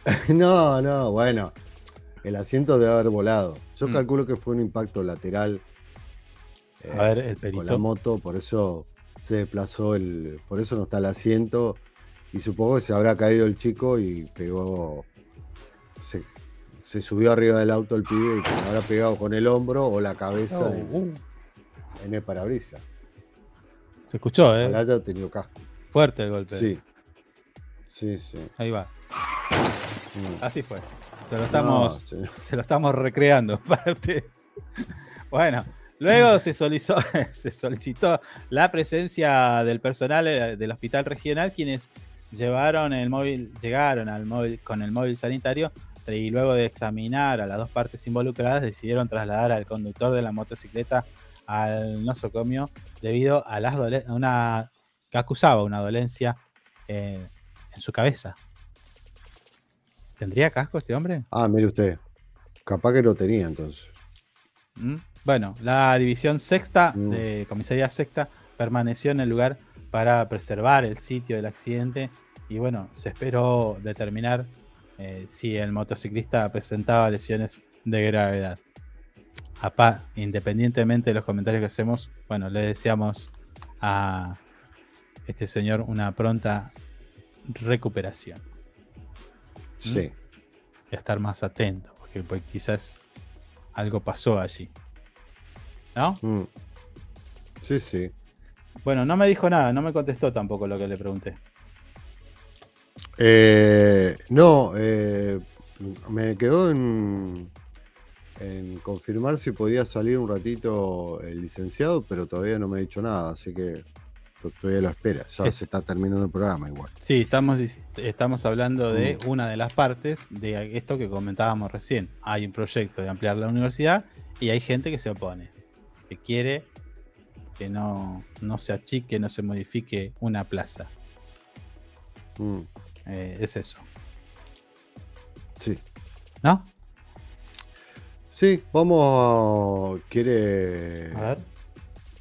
no, no, bueno. El asiento debe haber volado. Yo mm. calculo que fue un impacto lateral. a ver, el perito. Con la moto, por eso se desplazó el. Por eso no está el asiento. Y supongo que se habrá caído el chico y pegó. Se, subió arriba del auto el pibe y se habrá pegado con el hombro o la cabeza oh, en, uh. en, el parabrisas. Se escuchó, ¿eh? tenido casco. Fuerte el golpe. Sí. Sí, sí. Ahí va. Mm. Así fue. Se lo estamos, se lo estamos recreando para ustedes. Bueno, luego se solicitó, se solicitó la presencia del personal eh, del hospital regional, quienes llevaron el móvil, llegaron al móvil con el móvil sanitario y luego de examinar a las dos partes involucradas decidieron trasladar al conductor de la motocicleta al nosocomio debido a las una que acusaba una dolencia eh, en su cabeza ¿Tendría casco este hombre? Ah, mire usted. Capaz que lo tenía entonces. Mm, bueno, la división sexta mm. de comisaría sexta permaneció en el lugar para preservar el sitio del accidente y bueno, se esperó determinar eh, si el motociclista presentaba lesiones de gravedad. Apá, independientemente de los comentarios que hacemos, bueno, le deseamos a este señor una pronta recuperación. Sí. Y estar más atento, porque pues, quizás algo pasó allí. ¿No? Mm. Sí, sí. Bueno, no me dijo nada, no me contestó tampoco lo que le pregunté. Eh, no, eh, me quedó en, en confirmar si podía salir un ratito el licenciado, pero todavía no me ha dicho nada, así que todavía lo espera. Ya se está terminando el programa igual. Sí, estamos, estamos hablando de una de las partes de esto que comentábamos recién. Hay un proyecto de ampliar la universidad y hay gente que se opone, que quiere que no, no se achique, no se modifique una plaza. Mm. Eh, es eso. Sí. ¿No? Sí, vamos. ¿Quiere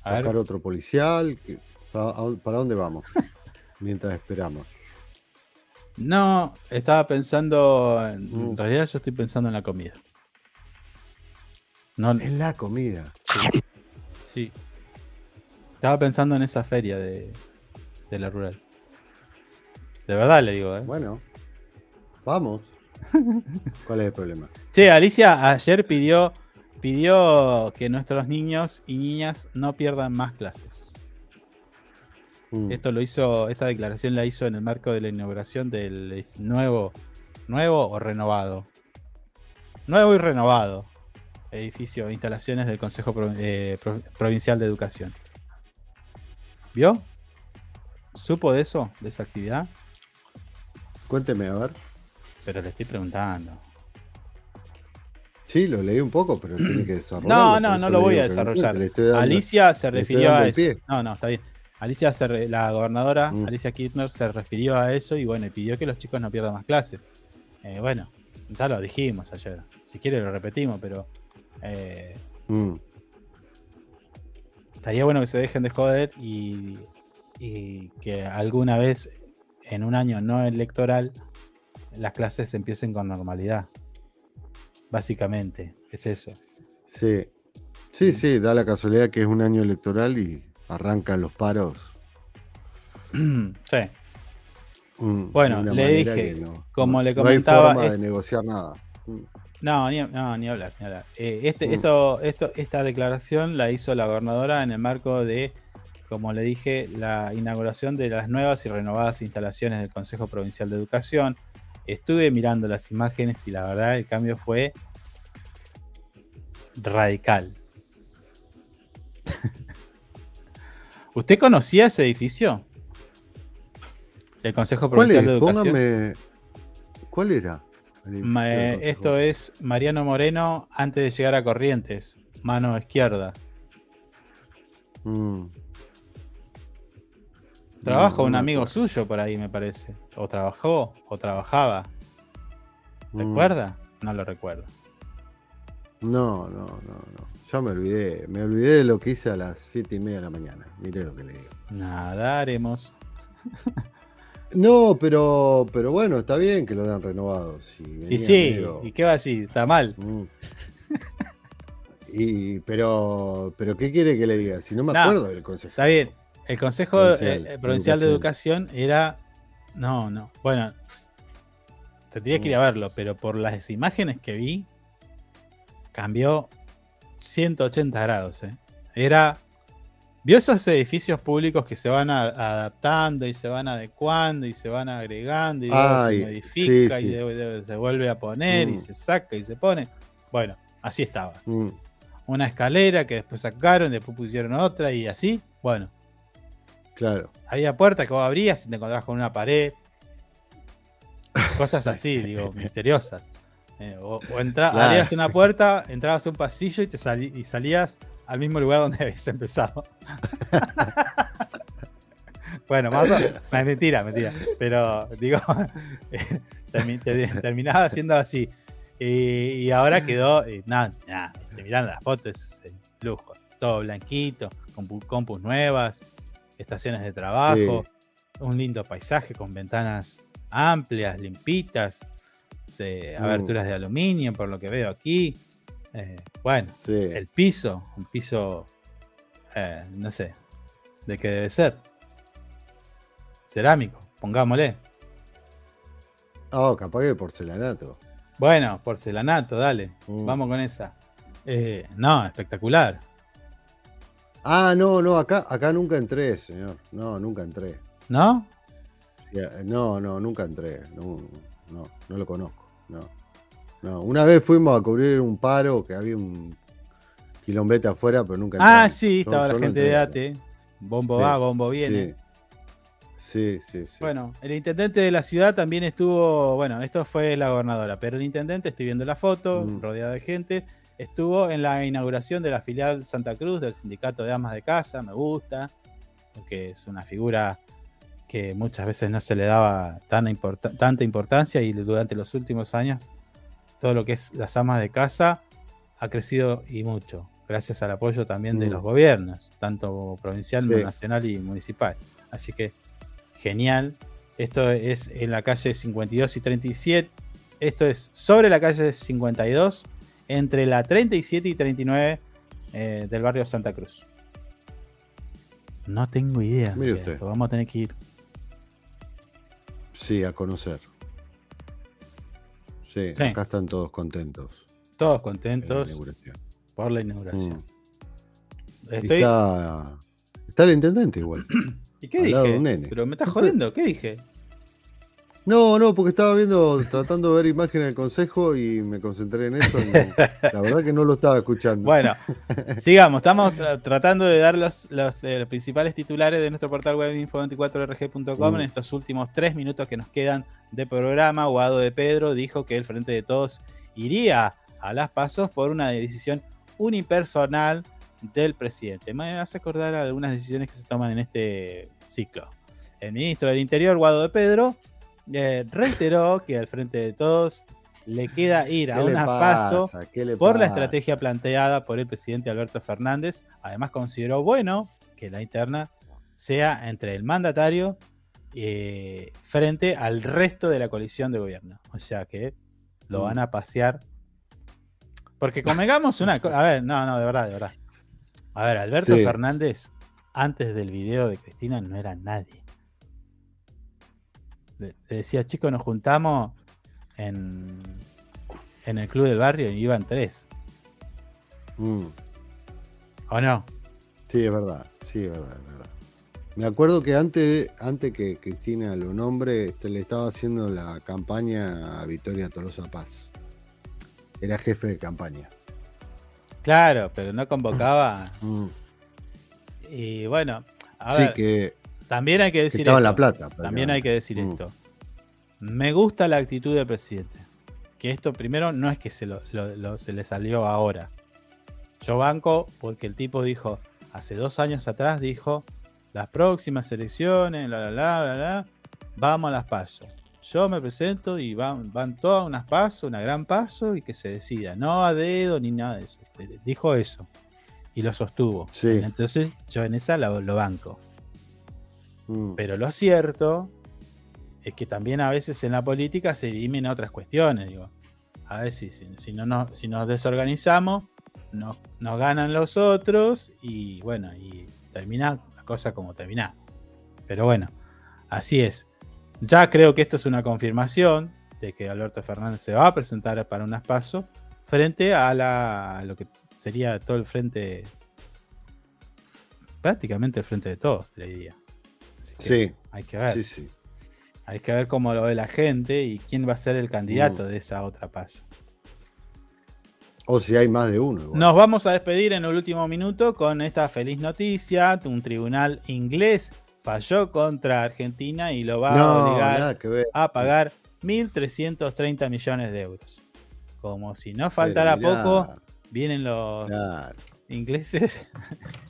a ver, a otro policial? ¿Para, dónde vamos? Mientras esperamos. No, estaba pensando. En mm. realidad, yo estoy pensando en la comida. No, en la comida. Sí. Estaba pensando en esa feria de, de la rural. De verdad le digo, ¿eh? Bueno, vamos. ¿Cuál es el problema? Che, Alicia ayer pidió, pidió que nuestros niños y niñas no pierdan más clases. Mm. Esto lo hizo, esta declaración la hizo en el marco de la inauguración del nuevo, nuevo o renovado. Nuevo y renovado edificio, instalaciones del Consejo eh, Provincial de Educación. ¿Vio? ¿Supo de eso? ¿De esa actividad? Cuénteme, a ver. Pero le estoy preguntando. Sí, lo leí un poco, pero tiene que desarrollar. No, no, no lo voy a desarrollar. Alicia se refirió a eso. No, no, está bien. Alicia, la gobernadora mm. Alicia Kirchner se refirió a eso y bueno, pidió que los chicos no pierdan más clases. Eh, bueno, ya lo dijimos ayer. Si quiere lo repetimos, pero eh, mm. estaría bueno que se dejen de joder y, y que alguna vez en un año no electoral las clases empiecen con normalidad. Básicamente, es eso. Sí. Sí, sí, da la casualidad que es un año electoral y arrancan los paros. sí. Mm, bueno, le dije, como le comentaba. No hay forma de negociar nada. Mm. No, ni, no, ni hablar, ni hablar. Eh, este, mm. esto, esto, esta declaración la hizo la gobernadora en el marco de como le dije, la inauguración de las nuevas y renovadas instalaciones del Consejo Provincial de Educación. Estuve mirando las imágenes y la verdad el cambio fue radical. ¿Usted conocía ese edificio? El Consejo Provincial de Educación. ¿Cuál era? esto es Mariano Moreno antes de llegar a Corrientes, mano izquierda. Mm. Trabaja un amigo suyo por ahí, me parece. O trabajó, o trabajaba. Mm. ¿Recuerda? No lo recuerdo. No, no, no, no. Ya me olvidé. Me olvidé de lo que hice a las siete y media de la mañana. Mire lo que le digo. Nada haremos. no, pero, pero bueno, está bien que lo hayan renovado. y sí, ¿y qué va así? Está mal. Mm. y, pero, pero, ¿qué quiere que le diga? Si no me acuerdo del consejo. Está bien, el Consejo Provincial, de, Educación. era. No, no. Bueno, tendría que ir a verlo, pero por las imágenes que vi, cambió 180 grados. ¿eh? Era. ¿Vio esos edificios públicos que se van adaptando y se van adecuando y se van agregando y se modifica y se vuelve a poner y mm. se saca y se pone? Bueno, así estaba. Mm. Una escalera que después sacaron, después pusieron otra y así. Bueno, Claro. Había puertas que vos abrías y te encontrabas con una pared. Cosas así, digo, misteriosas. Eh, o, abrías una puerta, entrabas a un pasillo y, te y salías al mismo lugar donde habías empezado. bueno, más o, mentira, mentira. Pero digo, terminaba siendo así. Y, ahora quedó, nada, nada, mirando las fotos, es lujo. Todo blanquito, con compus nuevas, estaciones de trabajo, un lindo paisaje con ventanas amplias, limpitas, uh. aberturas de aluminio, por lo que veo aquí. Eh, bueno, el piso, un piso, eh, no sé, de qué debe ser. Cerámico, pongámosle. Oh, capaz que porcelanato. Bueno, porcelanato, dale. Mm. Vamos con esa. Eh, no, espectacular. Ah, no, no, acá, acá nunca entré, señor. No, nunca entré. ¿No? No, no, nunca entré. No, no, no lo conozco. No. No. Una vez fuimos a cubrir un paro que había un quilombete afuera, pero nunca. Ah, sí, estaba la gente de ATE. Bombo va, bombo viene. Sí. sí. Sí, Bueno, el intendente de la ciudad también estuvo, bueno, esto fue la gobernadora, pero el intendente, estoy viendo la foto, mm. rodeado de gente, estuvo en la inauguración de la filial Santa Cruz del Sindicato de Amas de Casa, me gusta, porque es una figura que muchas veces no se le daba tan tanta importancia y durante los últimos años todo lo que es las amas de casa ha crecido y mucho, gracias al apoyo también de mm. los gobiernos, tanto provincial, nacional y municipal. Así que genial. Esto es en la calle 52 y 37. Esto es sobre la calle 52, entre la 37 y 39 eh, del barrio Santa Cruz. No tengo idea. Mire usted. Vamos a tener que ir. Sí, a conocer. Sí, acá están todos contentos. Todos contentos por la inauguración. Mm. Está, está el intendente igual. ¿Y qué dije? Pero me estás jodiendo, ¿qué dije? No, no, porque estaba viendo, tratando de ver imágenes del consejo y me concentré en eso. la verdad que no lo estaba escuchando. Bueno, sigamos. Estamos tratando de dar los, eh, principales titulares de nuestro portal web info24rg.com en mm. estos últimos tres minutos que nos quedan de programa. Guado de Pedro dijo que el Frente de Todos iría a las pasos por una decisión unipersonal del presidente. Me hace acordar algunas decisiones que se toman en este ciclo. El ministro del Interior, Guado de Pedro, eh, reiteró que al frente de todos le queda ir a una paso por la estrategia planteada por el presidente Alberto Fernández. Además, consideró bueno que la interna sea entre el mandatario eh, frente al resto de la coalición de gobierno. O sea que lo van a pasear. Porque convengamos una cosa. A ver, no, no, de verdad, de verdad. A ver, Alberto Fernández, antes del video de Cristina, no era nadie le, decía, chicos, nos juntamos en, en el club del barrio y iban tres. Mm. ¿O no? Sí, es verdad, sí, es verdad, es verdad. Me acuerdo que antes, antes que Cristina lo nombre, este, le estaba haciendo la campaña a Victoria Tolosa Paz. Era jefe de campaña. Claro, pero no convocaba. Mm. Y bueno, a sí, que también hay que decir esto. la plata. También hay que decir mm. esto. Me gusta la actitud del presidente. Que esto primero no es que se, se le salió ahora. Yo banco porque el tipo dijo, hace dos años atrás dijo, las próximas elecciones, la, la, la, la, la, vamos a las pasos. Yo me presento y van, van todas unas pasos, una gran paso y que se decida. No a dedo ni nada de eso. Dijo eso. Y lo sostuvo. Entonces yo en esa lo banco. Mm. Pero lo cierto es que también a veces en la política se dirimen otras cuestiones. Digo, a ver si, si, no, si nos desorganizamos, nos, nos, ganan los otros y bueno, y termina la cosa como termina. Pero bueno, así es. Ya creo que esto es una confirmación de que Alberto Fernández se va a presentar para un pasos frente a, la, a lo que sería todo el frente, prácticamente el frente de todos, le diría sí. Hay que ver. Hay que ver cómo lo ve la gente y quién va a ser el candidato mm. de esa otra paso. O si hay más de uno. Nos vamos a despedir en el último minuto con esta feliz noticia. Un tribunal inglés falló contra Argentina y lo va a obligar a pagar 1.330 millones de euros. Como si no faltara poco, vienen los ingleses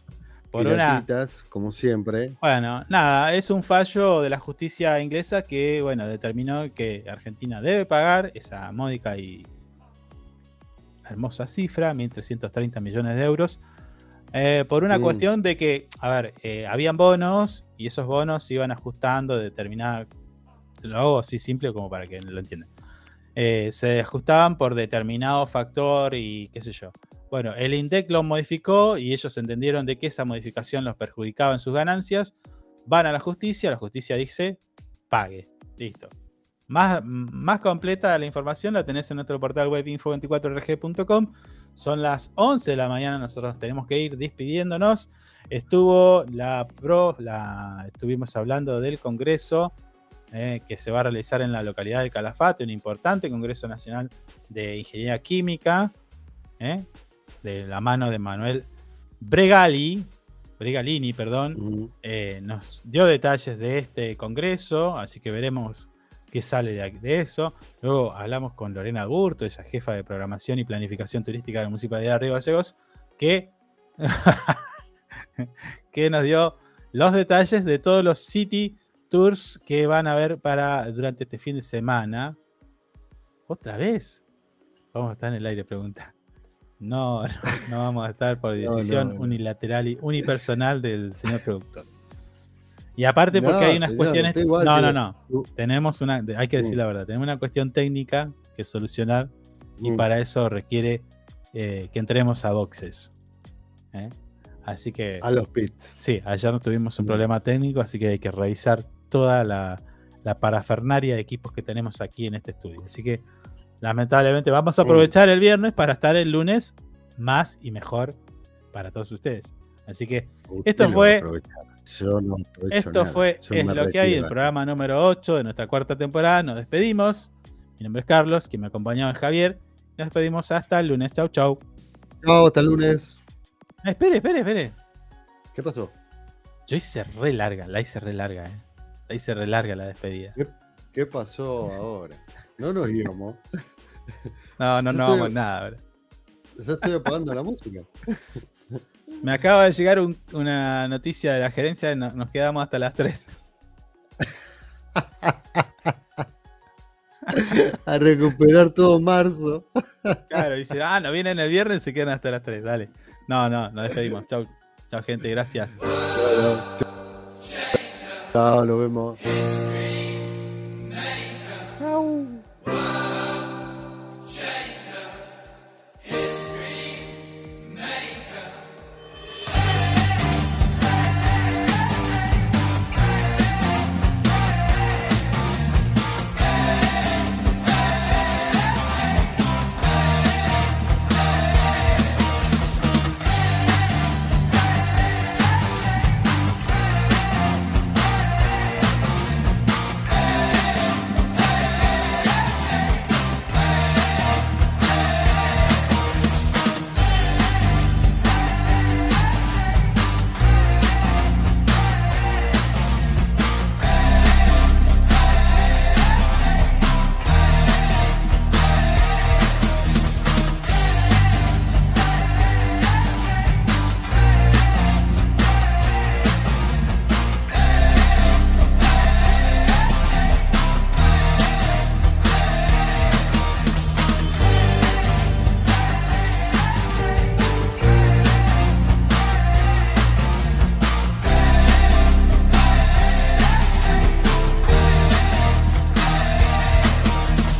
por una. Como siempre. Bueno, nada, es un fallo de la justicia inglesa que, bueno, determinó que Argentina debe pagar esa módica y hermosa cifra, 1.330 millones de euros, eh, por una mm. cuestión de que, a ver, eh, habían bonos y esos bonos se iban ajustando de determinada. Lo hago así simple como para que lo entiendan. Eh, se ajustaban por determinado factor y qué sé yo. Bueno, el INDEC lo modificó y ellos entendieron de que esa modificación los perjudicaba en sus ganancias. Van a la justicia, la justicia dice, pague. Listo. Más, más completa la información la tenés en nuestro portal web info24rg.com. Son las 11 de la mañana, nosotros tenemos que ir despidiéndonos. Estuvo la pro, la, estuvimos hablando del Congreso eh, que se va a realizar en la localidad de Calafate, un importante Congreso Nacional de Ingeniería Química, eh, de la mano de Manuel Bregali, Bregalini, perdón, eh, nos dio detalles de este Congreso, así que veremos qué sale de, eso. Luego hablamos con Lorena Burto, ella jefa de programación y planificación turística de la Municipalidad de Río Gallegos, que, que nos dio los detalles de todos los City tours que van a ver para durante este fin de semana. ¿Otra vez? Vamos a estar en el aire, pregunta. No, no, vamos a estar por decisión unilateral y unipersonal del señor productor. Y aparte porque hay unas cuestiones... No, no, no. Tenemos una... Hay que decir la verdad. Tenemos una cuestión técnica que solucionar y mm. para eso requiere eh, que entremos a boxes. ¿eh? Así que... A los pits. Sí, ayer tuvimos un mm. problema técnico, así que hay que revisar toda la, parafernaria de equipos que tenemos aquí en este estudio. Así que lamentablemente vamos a aprovechar el viernes para estar el lunes más y mejor para todos ustedes. Así que esto fue... esto fue es lo que hay, el programa número 8 de nuestra cuarta temporada. Nos despedimos. Mi nombre es Carlos, quien me acompañaba es Javier. Nos despedimos hasta el lunes. Chau, chau. Chau, hasta el lunes. Espere, espere, espere. ¿Qué pasó? Yo hice re larga, la hice re larga, eh. Ahí se relarga la despedida. ¿Qué, pasó ahora? No nos íbamos. No, no, no vamos nada. Ya estoy apagando la música. Me acaba de llegar una noticia de la gerencia, nos quedamos hasta las 3. A recuperar todo marzo. Claro, dice, ah, no vienen el viernes, se quedan hasta las 3, dale. No, no, nos despedimos. Chau, chau gente, gracias. Chao, nos vemos.